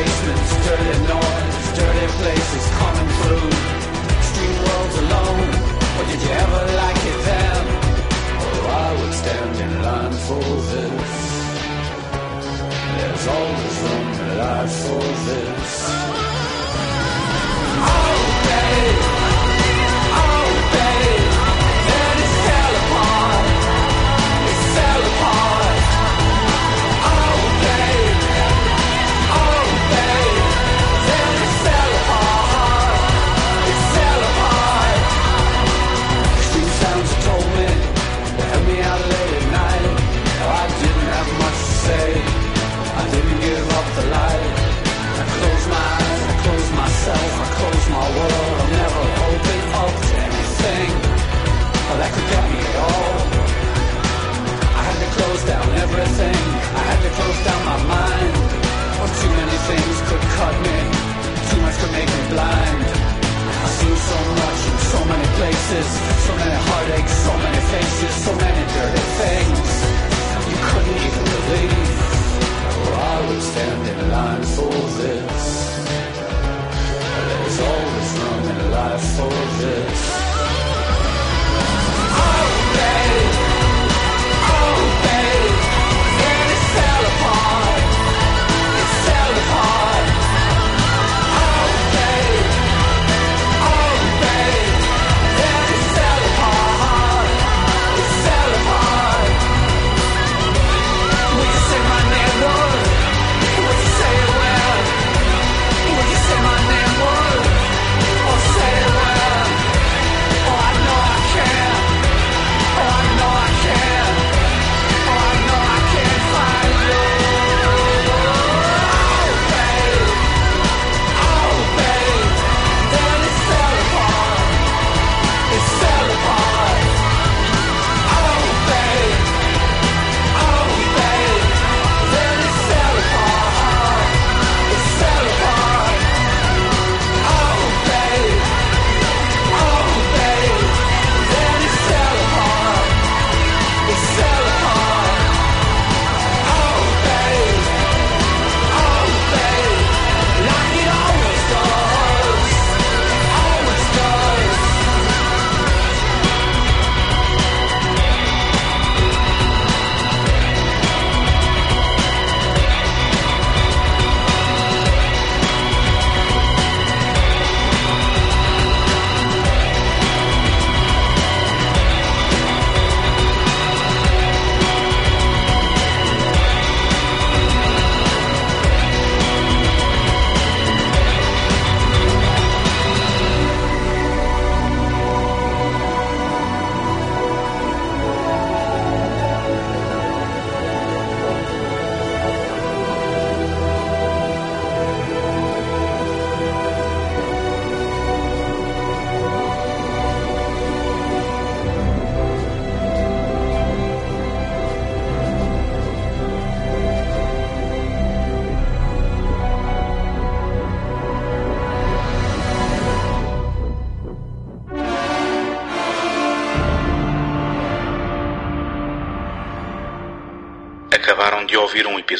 Basements, dirty noise, dirty places coming through. Street worlds alone, or did you ever like it then? Oh, I would stand in line for this. There's always room in life for this. Oh, there down my mind. Or too many things could cut me. Too much could make me blind. I've seen so much in so many places, so many heartaches, so many faces, so many dirty things you couldn't even believe. Or I would stand in line for this. There's always room in life for this. Oh, babe.